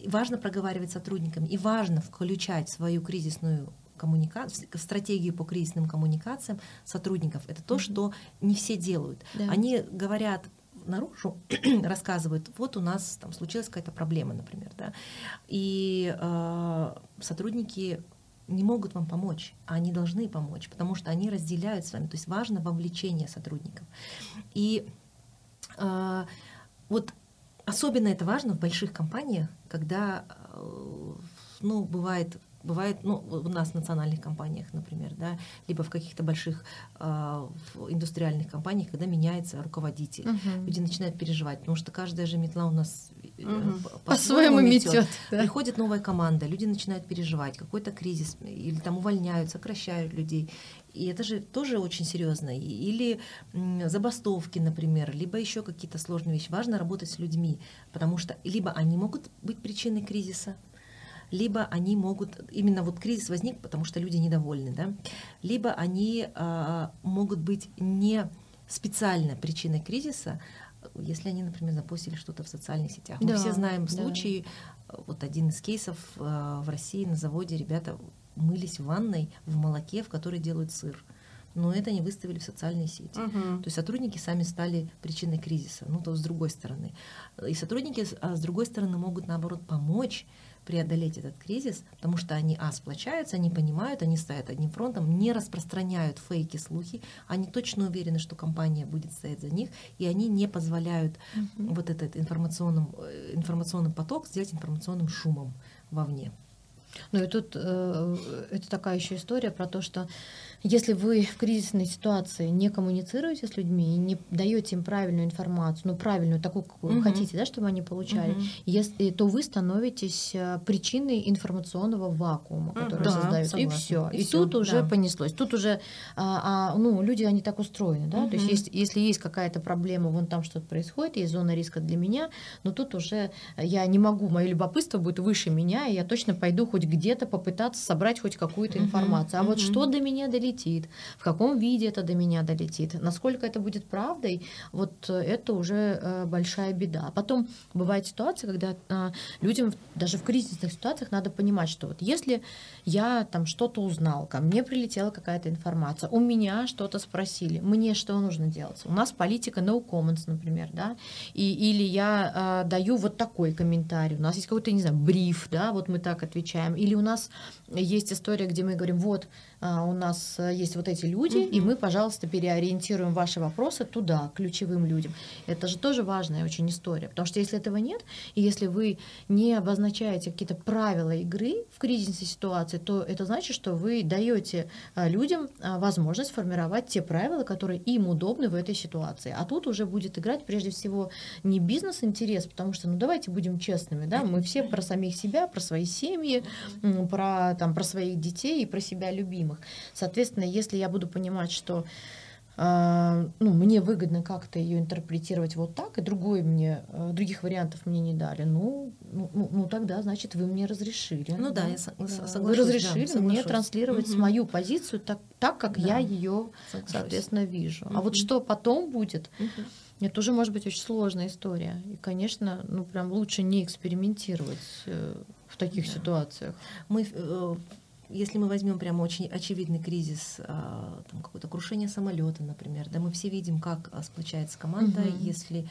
важно проговаривать с сотрудниками, и важно включать свою кризисную коммуникацию, стратегию по кризисным коммуникациям сотрудников. Это то, mm-hmm. что не все делают. Да. Они говорят наружу, рассказывают, вот у нас там случилась какая-то проблема, например, да, и э, сотрудники не могут вам помочь, а они должны помочь, потому что они разделяют с вами. То есть важно вовлечение сотрудников. И э, вот особенно это важно в больших компаниях, когда, э, ну, бывает Бывает, ну, у нас в национальных компаниях, например, да, либо в каких-то больших э, в индустриальных компаниях, когда меняется руководитель, угу. люди начинают переживать, потому что каждая же метла у нас угу. по-своему по метет. Да. Приходит новая команда, люди начинают переживать, какой-то кризис, или там увольняют, сокращают людей. И это же тоже очень серьезно. Или забастовки, например, либо еще какие-то сложные вещи. Важно работать с людьми, потому что либо они могут быть причиной кризиса, либо они могут, именно вот кризис возник, потому что люди недовольны, да, либо они а, могут быть не специально причиной кризиса, если они, например, запустили что-то в социальных сетях. Мы все знаем да. случаи, вот один из кейсов а, в России на заводе ребята мылись в ванной в молоке, в которой делают сыр но это не выставили в социальные сети. Uh-huh. То есть сотрудники сами стали причиной кризиса, ну то с другой стороны. И сотрудники, а с другой стороны, могут наоборот помочь преодолеть этот кризис, потому что они, а, сплочаются, они понимают, они стоят одним фронтом, не распространяют фейки, слухи, они точно уверены, что компания будет стоять за них, и они не позволяют mm-hmm. вот этот информационным, э, информационный поток сделать информационным шумом вовне. Ну и тут э, это такая еще история про то, что если вы в кризисной ситуации не коммуницируете с людьми и не даете им правильную информацию, ну правильную, такую, какую угу. хотите, да, чтобы они получали, угу. если, то вы становитесь э, причиной информационного вакуума, который да, создается. И все. И, и всё, тут уже да. понеслось. Тут уже а, а, ну, люди, они так устроены. Да? Угу. То есть, если, если есть какая-то проблема, вон там что-то происходит, есть зона риска для меня, но тут уже я не могу, мое любопытство будет выше меня, и я точно пойду хоть где-то попытаться собрать хоть какую-то информацию. Угу. А вот что до меня долетит, долетит, в каком виде это до меня долетит, насколько это будет правдой, вот э, это уже э, большая беда. Потом бывает ситуация, когда э, людям даже в кризисных ситуациях надо понимать, что вот если я там что-то узнал, ко мне прилетела какая-то информация, у меня что-то спросили, мне что нужно делать? У нас политика no comments, например, да, и, или я э, даю вот такой комментарий, у нас есть какой-то, не знаю, бриф, да, вот мы так отвечаем, или у нас есть история, где мы говорим, вот, а, у нас э, есть вот эти люди, mm-hmm. и мы, пожалуйста, переориентируем ваши вопросы туда, ключевым людям. Это же тоже важная очень история, потому что если этого нет, и если вы не обозначаете какие-то правила игры в кризисной ситуации, то это значит, что вы даете а, людям а, возможность формировать те правила, которые им удобны в этой ситуации. А тут уже будет играть прежде всего не бизнес-интерес, потому что, ну давайте будем честными, да, мы все про самих себя, про свои семьи, про, там, про своих детей и про себя любимых знакомых. Соответственно, если я буду понимать, что э, ну, мне выгодно как-то ее интерпретировать вот так, и другой мне, э, других вариантов мне не дали, ну, ну, ну, ну тогда, значит, вы мне разрешили. Ну да, да я соглашусь. Вы разрешили да, мне транслировать угу. свою позицию так, так как да. я ее, соответственно, вижу. Угу. А вот что потом будет, угу. Это уже может быть очень сложная история. И, конечно, ну прям лучше не экспериментировать э, в таких да. ситуациях. Мы если мы возьмем прямо очень очевидный кризис, а, там какое-то крушение самолета, например, да, мы все видим, как а, сплочается команда, угу. если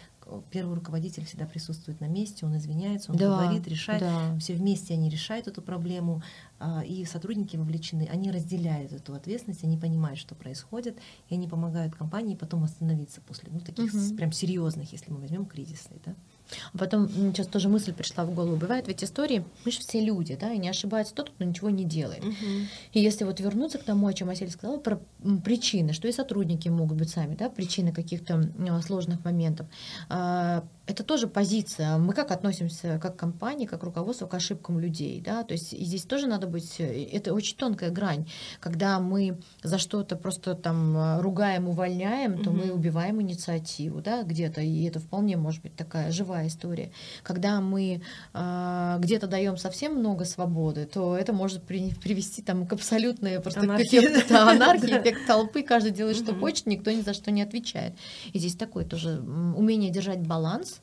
первый руководитель всегда присутствует на месте, он извиняется, он да, говорит, решает, да. все вместе они решают эту проблему, а, и сотрудники вовлечены, они разделяют эту ответственность, они понимают, что происходит, и они помогают компании потом остановиться после ну, таких угу. прям серьезных, если мы возьмем кризисный, да. А потом сейчас тоже мысль пришла в голову. Бывает ведь истории, мы же все люди, да, и не ошибается тот, кто ничего не делает. Угу. И если вот вернуться к тому, о чем Асель сказала, про причины, что и сотрудники могут быть сами, да, причины каких-то сложных моментов. А, это тоже позиция. Мы как относимся как компания, как руководство к ошибкам людей, да, то есть здесь тоже надо быть, э, это очень тонкая грань, когда мы за что-то просто там ругаем, увольняем, то угу. мы убиваем инициативу, да, где-то, и это вполне может быть такая живая другая история. Когда мы э, где-то даем совсем много свободы, то это может при, привести там, к абсолютной просто анархии, эффект, да, анархии эффект толпы, каждый делает, что хочет, никто ни за что не отвечает. И здесь такое тоже умение держать баланс,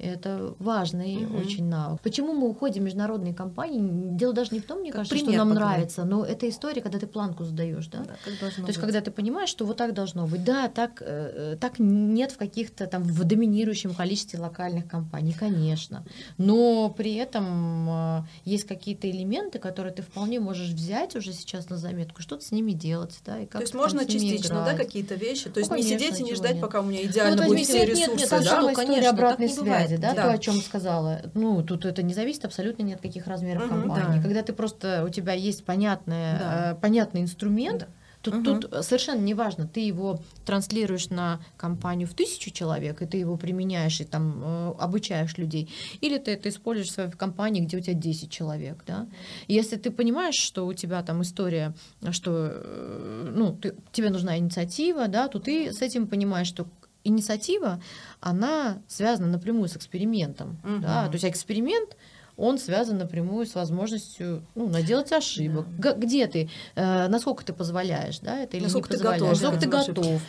это важный угу. очень навык. Почему мы уходим в международные компании? Дело даже не в том, мне как кажется, что нам показать. нравится, но это история, когда ты планку задаешь, да? да как То есть, когда ты понимаешь, что вот так должно быть. Да, так, э, так нет в каких-то там в доминирующем количестве локальных компаний, конечно. Но при этом э, есть какие-то элементы, которые ты вполне можешь взять уже сейчас на заметку, что-то с ними делать, да, и как То есть можно частично, играть. да, какие-то вещи? То есть ну, конечно, не сидеть и не ждать, нет. пока у меня идеально ну, вот будет все ресурсы, нет, нет, да? Конечно, обратной связи связи, да, да, то, о чем сказала. Ну, тут это не зависит абсолютно ни от каких размеров угу, компании. Да. Когда ты просто, у тебя есть понятная, да. э, понятный инструмент, да. Тут, угу. тут совершенно неважно, ты его транслируешь на компанию в тысячу человек, и ты его применяешь и там э, обучаешь людей, или ты это используешь в своей компании, где у тебя 10 человек. Да? Если ты понимаешь, что у тебя там история, что э, ну, ты, тебе нужна инициатива, да, то ты с этим понимаешь, что инициатива, она связана напрямую с экспериментом. Угу. Да? То есть эксперимент он связан напрямую с возможностью ну, наделать ошибок. Да. Где ты, э, насколько ты позволяешь, да, это или насколько не ты готов, насколько ты готов.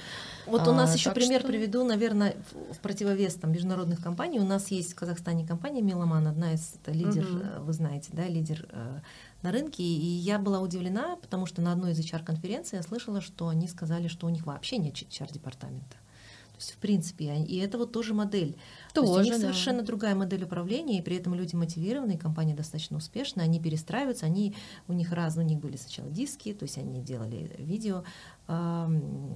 Вот у нас а, еще пример что... приведу, наверное, в противовес там, международных компаний. У нас есть в Казахстане компания Меломан, одна из это лидер, угу. вы знаете, да, лидер э, на рынке. И я была удивлена, потому что на одной из HR-конференций я слышала, что они сказали, что у них вообще нет HR-департамента есть, в принципе, и это вот тоже модель. Тоже, То есть у них да. совершенно другая модель управления, и при этом люди мотивированные, компания достаточно успешная, они перестраиваются, они, у них разные, у них были сначала диски, то есть они делали видео, э,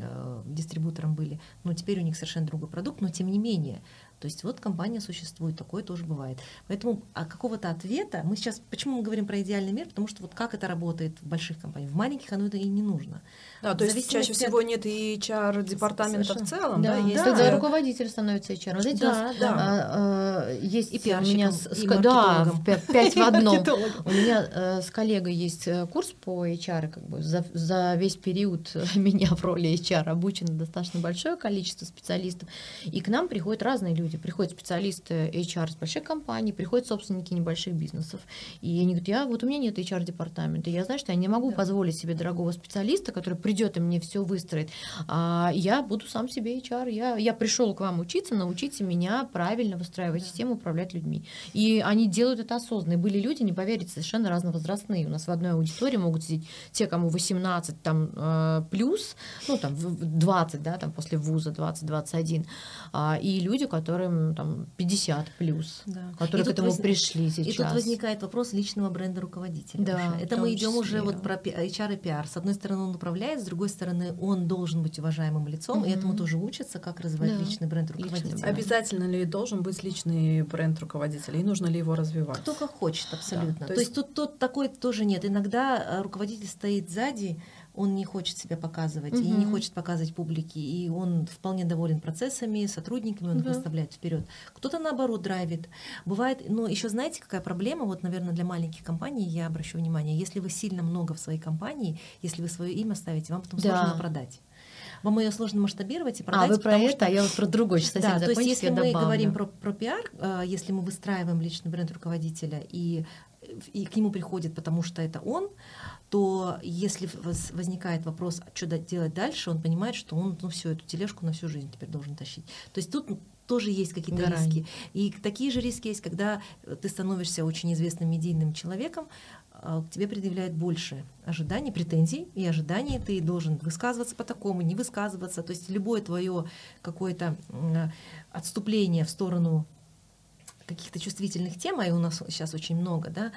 э, дистрибутором были, но теперь у них совершенно другой продукт, но тем не менее, то есть вот компания существует, такое тоже бывает. Поэтому а какого-то ответа, мы сейчас, почему мы говорим про идеальный мир, потому что вот как это работает в больших компаниях, в маленьких оно это и не нужно. Да, то есть чаще от... всего нет и HR-департамента в целом, да? да есть Тогда да. руководитель становится HR. Знаете, да, у нас да. А, а, есть и у меня с, и да, пять в одном. У меня с коллегой есть э, курс по HR, как бы за, за весь период меня в роли HR обучено достаточно большое количество специалистов, и к нам приходят разные люди. Приходят специалисты HR с больших компаний, приходят собственники небольших бизнесов, и они говорят, я вот у меня нет HR-департамента, я знаю, что я не могу да. позволить себе дорогого специалиста, который придет и мне все выстроит. А я буду сам себе HR. Я, я пришел к вам учиться, научите меня правильно выстраивать да. систему, управлять людьми. И они делают это осознанно. И были люди, не поверите, совершенно разновозрастные. У нас в одной аудитории могут сидеть те, кому 18 там, э, плюс, ну там 20, да, там после вуза 20-21, а, и люди, которым там 50 плюс, да. которые к этому воз... пришли сейчас. И тут возникает вопрос личного бренда руководителя. Да, это мы идем уже вот про HR и PR. С одной стороны, он управляет, с другой стороны, он должен быть уважаемым лицом, угу. и этому тоже учатся, как развивать да. личный бренд руководителя. Личный. Обязательно ли должен быть личный бренд руководителя, и нужно ли его развивать? Кто как хочет, абсолютно. Да. То, То есть тут, тут такой тоже нет. Иногда э, руководитель стоит сзади, он не хочет себя показывать угу. и не хочет показывать публике, и он вполне доволен процессами, сотрудниками, он да. их выставляет вперед. Кто-то наоборот драйвит. Бывает, но еще знаете, какая проблема? Вот, наверное, для маленьких компаний я обращу внимание, если вы сильно много в своей компании, если вы свое имя ставите, вам потом да. сложно продать вам ее сложно масштабировать и а, продать. А вы про это, что... а я вот про другой сейчас да, То есть если мы добавлю. говорим про, про пиар, э, если мы выстраиваем личный бренд руководителя и и к нему приходит, потому что это он, то если возникает вопрос, а что делать дальше, он понимает, что он ну, всю эту тележку на всю жизнь теперь должен тащить. То есть тут тоже есть какие-то Грань. риски. И такие же риски есть, когда ты становишься очень известным медийным человеком, а, к тебе предъявляют больше ожиданий, претензий и ожиданий. Ты должен высказываться по такому, не высказываться. То есть любое твое какое-то отступление в сторону каких-то чувствительных тем, а и у нас сейчас очень много, да,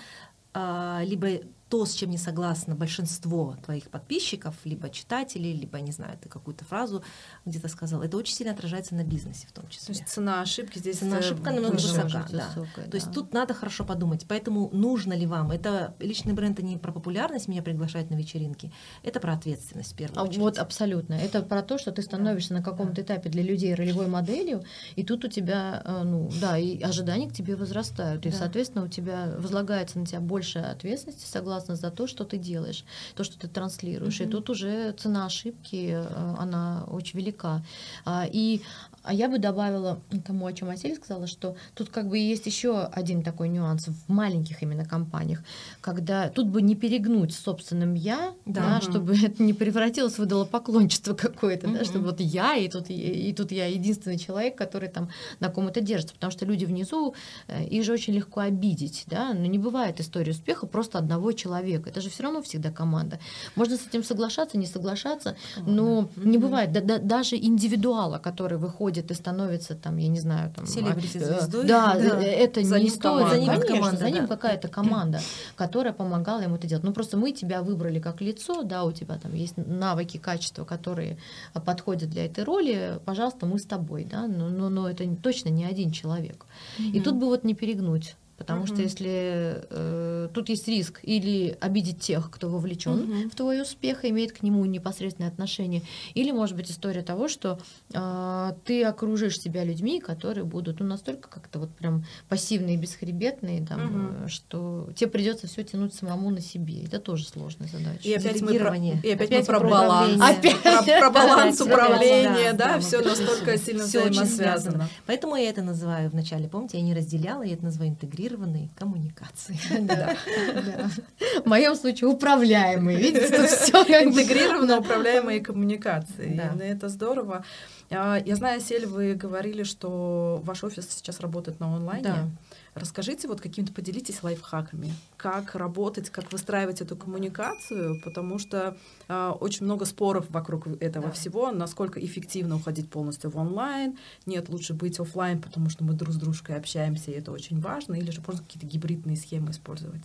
а, либо то, с чем не согласно большинство твоих подписчиков, либо читателей, либо, не знаю, ты какую-то фразу где-то сказал, это очень сильно отражается на бизнесе в том числе. То есть цена ошибки здесь Цена э, ошибка намного высока, да. Высокая, То есть тут надо хорошо подумать. Поэтому нужно ли вам, это личный бренд, это не про популярность меня приглашать на вечеринки, это про ответственность в первую а очередь. Вот абсолютно. Это про то, что ты становишься да. на каком-то этапе для людей ролевой моделью, и тут у тебя, э, ну, да, и ожидания к тебе возрастают, и, да. соответственно, у тебя возлагается на тебя больше ответственности, согласно ответственность за то, что ты делаешь, то, что ты транслируешь. Mm-hmm. И тут уже цена ошибки, э, она очень велика. А, и а я бы добавила тому, о чем Асель сказала, что тут как бы есть еще один такой нюанс в маленьких именно компаниях, когда тут бы не перегнуть собственным я, да, да чтобы это не превратилось в идолопоклончество какое-то, угу. да, чтобы вот я и тут и, и тут я единственный человек, который там на ком-то держится, потому что люди внизу э, их же очень легко обидеть, да, но не бывает истории успеха просто одного человека, это же все равно всегда команда. Можно с этим соглашаться, не соглашаться, но угу. не бывает. Да, да, даже индивидуала, который выходит выходит и становится там, я не знаю, там... Селебрити-звездой. Э, да, да, это за не стоит. За ним, конечно, команда, за ним да. какая-то команда, которая помогала ему это делать. Ну, просто мы тебя выбрали как лицо, да, у тебя там есть навыки, качества, которые подходят для этой роли, пожалуйста, мы с тобой, да, но, но, но это точно не один человек. Mm-hmm. И тут бы вот не перегнуть. Потому угу. что если э, тут есть риск или обидеть тех, кто вовлечен угу. в твой успех и имеет к нему непосредственное отношение, или может быть история того, что э, ты окружишь себя людьми, которые будут ну, настолько как-то вот прям пассивные и бесхребетные, там, угу. что тебе придется все тянуть самому на себе. Это тоже сложная задача. И опять мы про, и опять опять мы про баланс. Опять про, про баланс управления, да, да, все настолько сильно взаимосвязано. Поэтому я это называю вначале, помните, я не разделяла, я это называю интегрированием интегрированной коммуникации. В моем случае управляемые. Видите, тут все интегрированно управляемые коммуникации. Это здорово. А, я знаю, Сель, вы говорили, что ваш офис сейчас работает на онлайне. Расскажите, вот каким-то поделитесь лайфхаками, как работать, как выстраивать эту коммуникацию, потому что э, очень много споров вокруг этого да. всего, насколько эффективно уходить полностью в онлайн, нет, лучше быть офлайн, потому что мы друг с дружкой общаемся, и это очень важно, или же просто какие-то гибридные схемы использовать.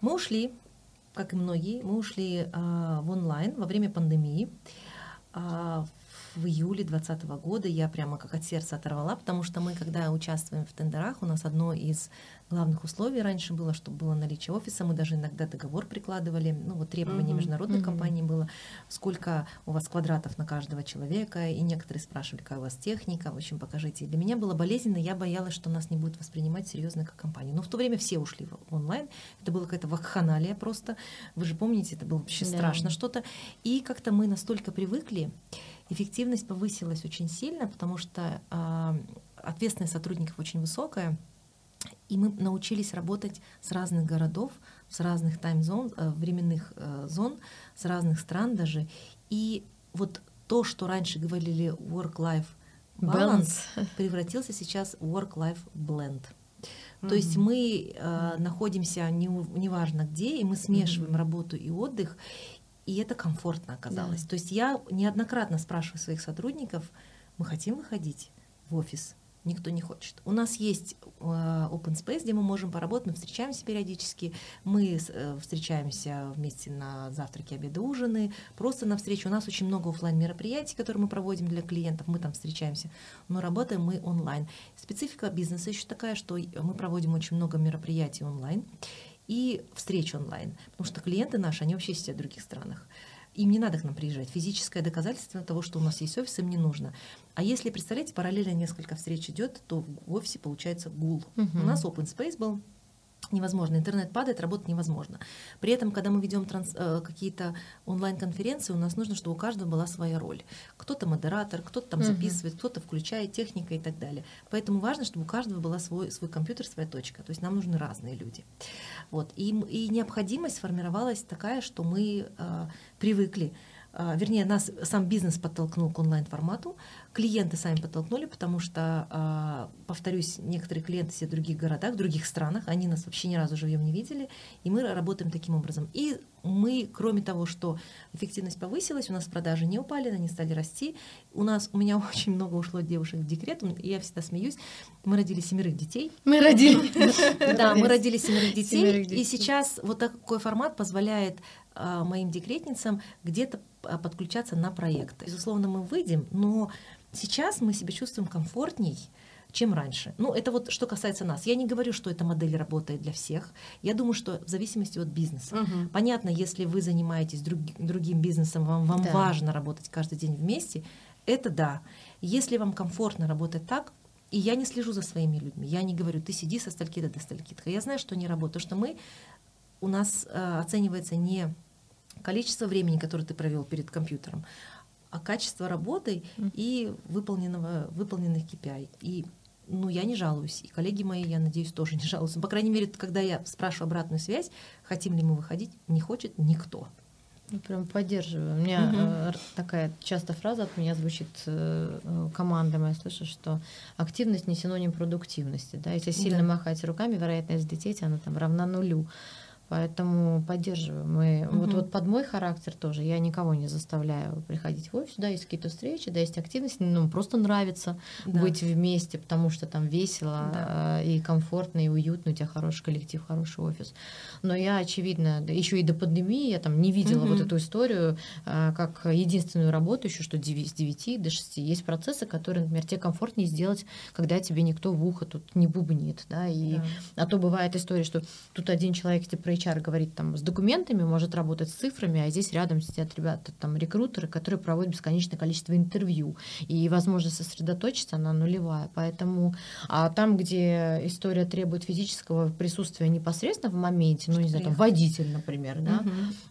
Мы ушли, как и многие, мы ушли э, в онлайн во время пандемии. Э, в июле 2020 года я прямо как от сердца оторвала, потому что мы, когда участвуем в тендерах, у нас одно из главных условий раньше было, чтобы было наличие офиса, мы даже иногда договор прикладывали, ну вот требование uh-huh. международной uh-huh. компании было, сколько у вас квадратов на каждого человека, и некоторые спрашивали, какая у вас техника, в общем, покажите. И для меня было болезненно, я боялась, что нас не будет воспринимать серьезно как компанию. Но в то время все ушли в онлайн, это была какая-то вакханалия просто, вы же помните, это было вообще да. страшно что-то, и как-то мы настолько привыкли, эффективность повысилась очень сильно, потому что э, ответственность сотрудников очень высокая, и мы научились работать с разных городов, с разных тайм-зон, э, временных э, зон, с разных стран даже. И вот то, что раньше говорили work-life balance, balance. превратился сейчас в work-life blend. Mm-hmm. То есть мы э, находимся не, неважно где, и мы смешиваем mm-hmm. работу и отдых, и это комфортно оказалось. Да. То есть я неоднократно спрашиваю своих сотрудников, мы хотим выходить в офис, никто не хочет. У нас есть э, open space, где мы можем поработать, мы встречаемся периодически, мы э, встречаемся вместе на завтраки, обеды, ужины, просто на встречу. У нас очень много офлайн мероприятий, которые мы проводим для клиентов, мы там встречаемся, но работаем мы онлайн. Специфика бизнеса еще такая, что мы проводим очень много мероприятий онлайн и встреч онлайн, потому что клиенты наши, они вообще сидят в других странах. Им не надо к нам приезжать. Физическое доказательство того, что у нас есть офис, им не нужно. А если, представляете, параллельно несколько встреч идет, то в офисе получается гул. Угу. У нас open space был, невозможно. Интернет падает, работать невозможно. При этом, когда мы ведем транс, э, какие-то онлайн-конференции, у нас нужно, чтобы у каждого была своя роль. Кто-то модератор, кто-то там записывает, кто-то включает техника и так далее. Поэтому важно, чтобы у каждого была свой, свой компьютер, своя точка. То есть нам нужны разные люди. Вот. И, и необходимость сформировалась такая, что мы э, привыкли вернее, нас сам бизнес подтолкнул к онлайн-формату, клиенты сами подтолкнули, потому что, а, повторюсь, некоторые клиенты все в других городах, в других странах, они нас вообще ни разу живьем не видели, и мы работаем таким образом. И мы, кроме того, что эффективность повысилась, у нас продажи не упали, они стали расти. У нас, у меня очень много ушло девушек в декрет, и я всегда смеюсь, мы родили семерых детей. Мы родили. Да, мы родили семерых детей, и сейчас вот такой формат позволяет а, моим декретницам где-то а, подключаться на проекты. Безусловно, мы выйдем, но сейчас мы себя чувствуем комфортней, чем раньше. Ну, это вот что касается нас. Я не говорю, что эта модель работает для всех. Я думаю, что в зависимости от бизнеса. Угу. Понятно, если вы занимаетесь друг, другим бизнесом, вам, вам да. важно работать каждый день вместе, это да. Если вам комфортно работать так, и я не слежу за своими людьми. Я не говорю, ты сиди со стальки до стальки. Я знаю, что они работают, потому что мы у нас э, оценивается не количество времени, которое ты провел перед компьютером, а качество работы и выполненного, выполненных KPI. И ну, я не жалуюсь. И коллеги мои, я надеюсь, тоже не жалуются. По крайней мере, когда я спрашиваю обратную связь, хотим ли мы выходить, не хочет никто. Ну, прям поддерживаю. У меня угу. э, такая часто фраза от меня звучит э, э командами, я слышу, что активность не синоним продуктивности. Да? Если сильно да. махать руками, вероятность взлететь, она там равна нулю. Поэтому поддерживаю. Мы, угу. вот, вот под мой характер тоже я никого не заставляю приходить в офис. Да, есть какие-то встречи, да, есть активность. Ну, просто нравится да. быть вместе, потому что там весело да. э, и комфортно, и уютно, у тебя хороший коллектив, хороший офис. Но я, очевидно, еще и до пандемии я там не видела угу. вот эту историю э, как единственную работу, еще что с 9 до 6. Есть процессы, которые, например, тебе комфортнее сделать, когда тебе никто в ухо тут не бубнит. Да, и, да. А то бывает история, что тут один человек тебе про HR говорит там с документами, может работать с цифрами, а здесь рядом сидят ребята, там рекрутеры, которые проводят бесконечное количество интервью, и возможность сосредоточиться, она нулевая. Поэтому а там, где история требует физического присутствия непосредственно в моменте, ну, не знаю, там, водитель, например, да,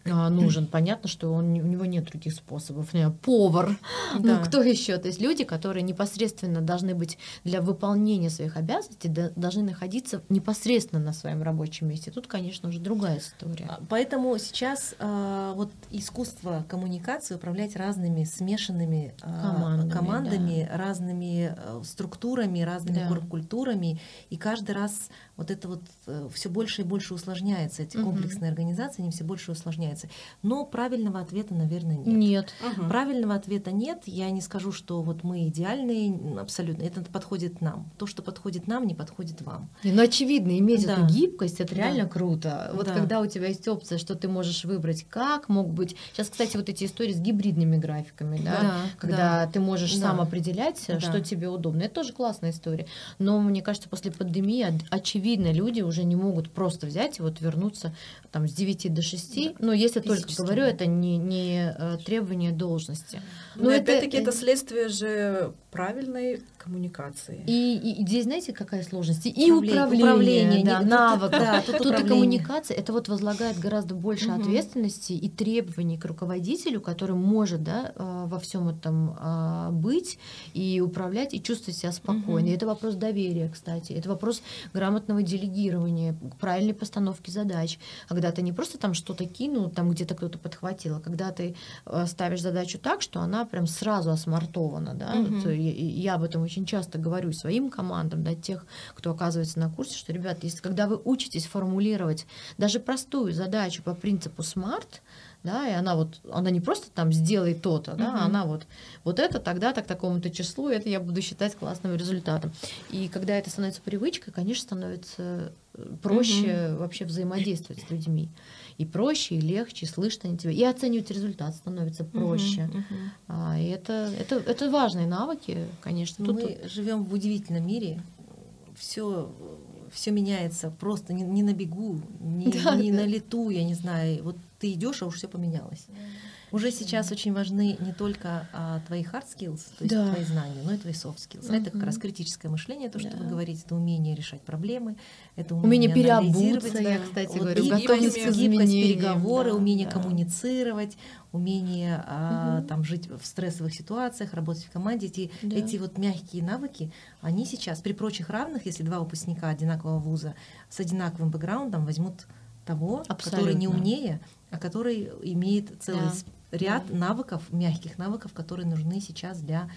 угу. нужен, понятно, что он, у него нет других способов, повар, ну, да. ну, кто еще? То есть люди, которые непосредственно должны быть для выполнения своих обязанностей, должны находиться непосредственно на своем рабочем месте. Тут, конечно, уже другая другая история. А, поэтому сейчас э, вот искусство коммуникации управлять разными смешанными э, командами, командами да. разными э, структурами, разными да. культурами, и каждый раз вот это вот э, все больше и больше усложняется, эти угу. комплексные организации, они все больше усложняются. Но правильного ответа, наверное, нет. Нет. Угу. Правильного ответа нет. Я не скажу, что вот мы идеальные, абсолютно. Это подходит нам. То, что подходит нам, не подходит вам. Ну, очевидно, иметь да. эту гибкость, это реально да. круто. Вот да. когда у тебя есть опция, что ты можешь выбрать, как мог быть. Сейчас, кстати, вот эти истории с гибридными графиками, да, да когда да. ты можешь да. сам определять, да. что тебе удобно. Это тоже классная история. Но мне кажется, после пандемии очевидно очевидно, люди уже не могут просто взять и вот вернуться там с 9 до 6. Да. Но если только говорю, это не, не э, требование должности. Но, Но это, опять-таки это следствие же правильной коммуникации. И, и, и здесь знаете, какая сложность? И управление, управление да, навык. Да, тут, тут и коммуникация. Это вот возлагает гораздо больше угу. ответственности и требований к руководителю, который может да, э, во всем этом э, быть и управлять, и чувствовать себя спокойно. Угу. Это вопрос доверия, кстати. Это вопрос грамотного делегирования, правильной постановки задач. Когда ты не просто там что-то кинул, там где-то кто-то подхватил, а когда ты э, ставишь задачу так, что она прям сразу осмартована. Да? Угу. Вот, я об этом очень часто говорю своим командам, да, тех, кто оказывается на курсе, что, ребят, если когда вы учитесь формулировать даже простую задачу по принципу SMART, да, и она вот, она не просто там сделай то-то, да, uh-huh. она вот, вот это тогда так такому-то числу, это я буду считать классным результатом. И когда это становится привычкой, конечно, становится э, проще uh-huh. вообще взаимодействовать с людьми и проще, и легче, слышно они тебя, и оценивать результат становится проще. Uh-huh, uh-huh. А, и это, это, это важные навыки, конечно. Тут, Мы тут... живем в удивительном мире, все все меняется просто не, не на бегу, не, да, не да. на лету, я не знаю. Вот ты идешь, а уж все поменялось. Уже сейчас очень важны не только а, твои hard skills, то есть да. твои знания, но и твои soft skills. Uh-huh. Это как раз критическое мышление, то, что да. вы говорите, это умение решать проблемы, это умение, умение переобуться, да. я, кстати вот, говорю, готовность гибкость, гибкость переговоры, да, умение да. коммуницировать, умение а, угу. там жить в стрессовых ситуациях, работать в команде. Эти, да. эти вот мягкие навыки, они сейчас при прочих равных, если два выпускника одинакового вуза с одинаковым бэкграундом возьмут того, Абсолютно. который не умнее, а который имеет целый да ряд да. навыков, мягких навыков, которые нужны сейчас для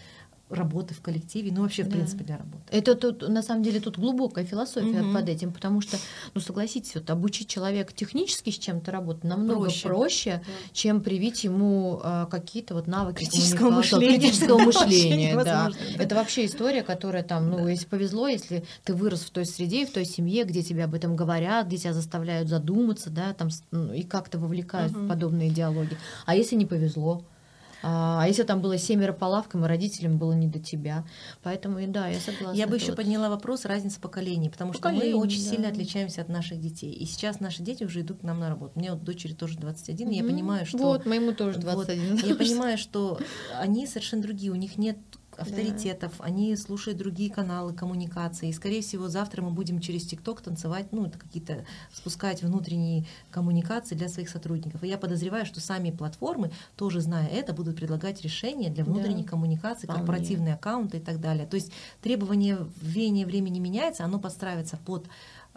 работы в коллективе, ну вообще в да. принципе для работы. Это тут на самом деле тут глубокая философия угу. под этим, потому что, ну согласитесь, вот обучить человека технически с чем-то работать намного проще, проще да. чем привить ему э, какие-то вот навыки критического мышления, критического мышления, да. Это вообще история, которая там, ну если повезло, если ты вырос в той среде, в той семье, где тебе об этом говорят, где тебя заставляют задуматься, да, там ну, и как-то вовлекают в подобные диалоги. А если не повезло? А, а если там было семеро по лавкам, и родителям было не до тебя. Поэтому, и да, я согласна. Я бы еще вот... подняла вопрос разницы поколений, потому Поколение, что мы очень да. сильно отличаемся от наших детей. И сейчас наши дети уже идут к нам на работу. Мне вот дочери тоже 21, mm-hmm. и я понимаю, что... Вот, моему тоже 21. Вот, я понимаю, что они совершенно другие, у них нет авторитетов, да. они слушают другие каналы коммуникации. И, скорее всего, завтра мы будем через ТикТок танцевать, ну, какие-то спускать внутренние коммуникации для своих сотрудников. И я подозреваю, что сами платформы, тоже зная это, будут предлагать решения для внутренней да. коммуникации, корпоративные аккаунты и так далее. То есть требование веяние времени меняется, оно подстраивается под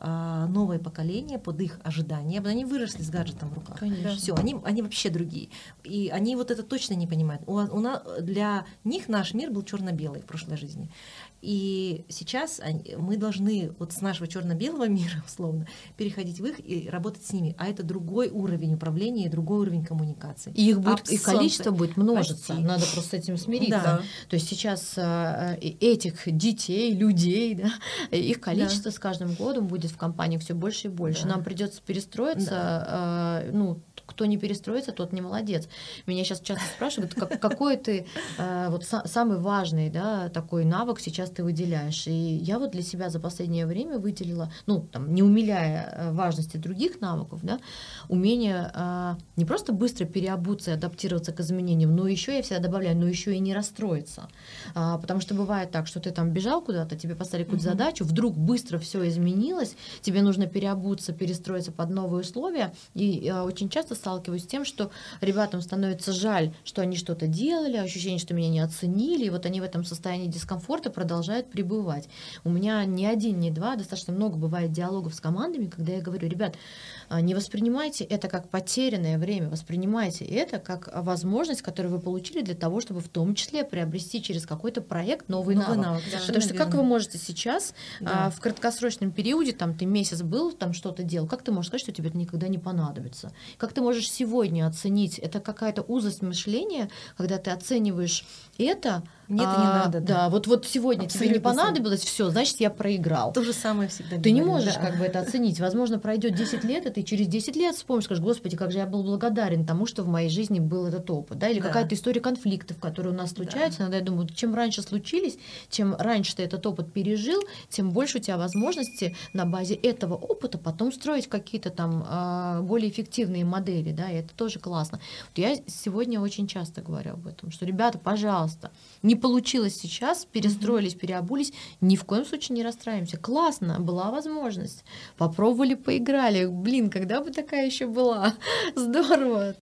новое поколение под их ожидания, они выросли с гаджетом в руках. Все, они, они вообще другие. И они вот это точно не понимают. У, у нас, для них наш мир был черно-белый в прошлой жизни. И сейчас мы должны вот с нашего черно-белого мира, условно, переходить в их и работать с ними. А это другой уровень управления и другой уровень коммуникации. И их будет, их количество будет множиться. Почти. Надо просто с этим смириться. Да. То есть сейчас э, этих детей, людей, да, их количество да. с каждым годом будет в компании все больше и больше. Да. Нам придется перестроиться, да. э, ну, кто не перестроится, тот не молодец. Меня сейчас часто спрашивают, как, какой ты э, вот са, самый важный да, такой навык сейчас ты выделяешь. И я вот для себя за последнее время выделила, ну, там, не умиляя э, важности других навыков, да, умение э, не просто быстро переобуться и адаптироваться к изменениям, но еще я всегда добавляю, но еще и не расстроиться. А, потому что бывает так, что ты там бежал куда-то, тебе поставили какую-то uh-huh. задачу, вдруг быстро все изменилось, тебе нужно переобуться, перестроиться под новые условия, и э, очень часто сталкиваюсь с тем, что ребятам становится жаль, что они что-то делали, ощущение, что меня не оценили, и вот они в этом состоянии дискомфорта продолжают пребывать. У меня не один, не два, достаточно много бывает диалогов с командами, когда я говорю, ребят, не воспринимайте это как потерянное время, воспринимайте это как возможность, которую вы получили для того, чтобы в том числе приобрести через какой-то проект новый, новый навык. навык да, Потому что верно. как вы можете сейчас да. а, в краткосрочном периоде, там ты месяц был, там что-то делал, как ты можешь сказать, что тебе это никогда не понадобится? Как ты можешь сегодня оценить? Это какая-то узость мышления, когда ты оцениваешь это, мне это не а, надо. Да, да вот, вот сегодня Абсолютно тебе не понадобилось, все, значит, я проиграл. То же самое всегда. Ты говорю, не можешь да. как бы это оценить. Возможно, пройдет 10 лет, и ты через 10 лет вспомнишь, скажешь, господи, как же я был благодарен тому, что в моей жизни был этот опыт. Да? Или да. какая-то история конфликтов, которые у нас случаются. Да. Иногда я думаю, чем раньше случились, чем раньше ты этот опыт пережил, тем больше у тебя возможности на базе этого опыта потом строить какие-то там а, более эффективные модели. Да? И это тоже классно. Вот я сегодня очень часто говорю об этом, что, ребята, пожалуйста, не получилось сейчас, перестроились, переобулись, ни в коем случае не расстраиваемся. Классно, была возможность. Попробовали, поиграли. Блин, когда бы такая еще была? Здорово.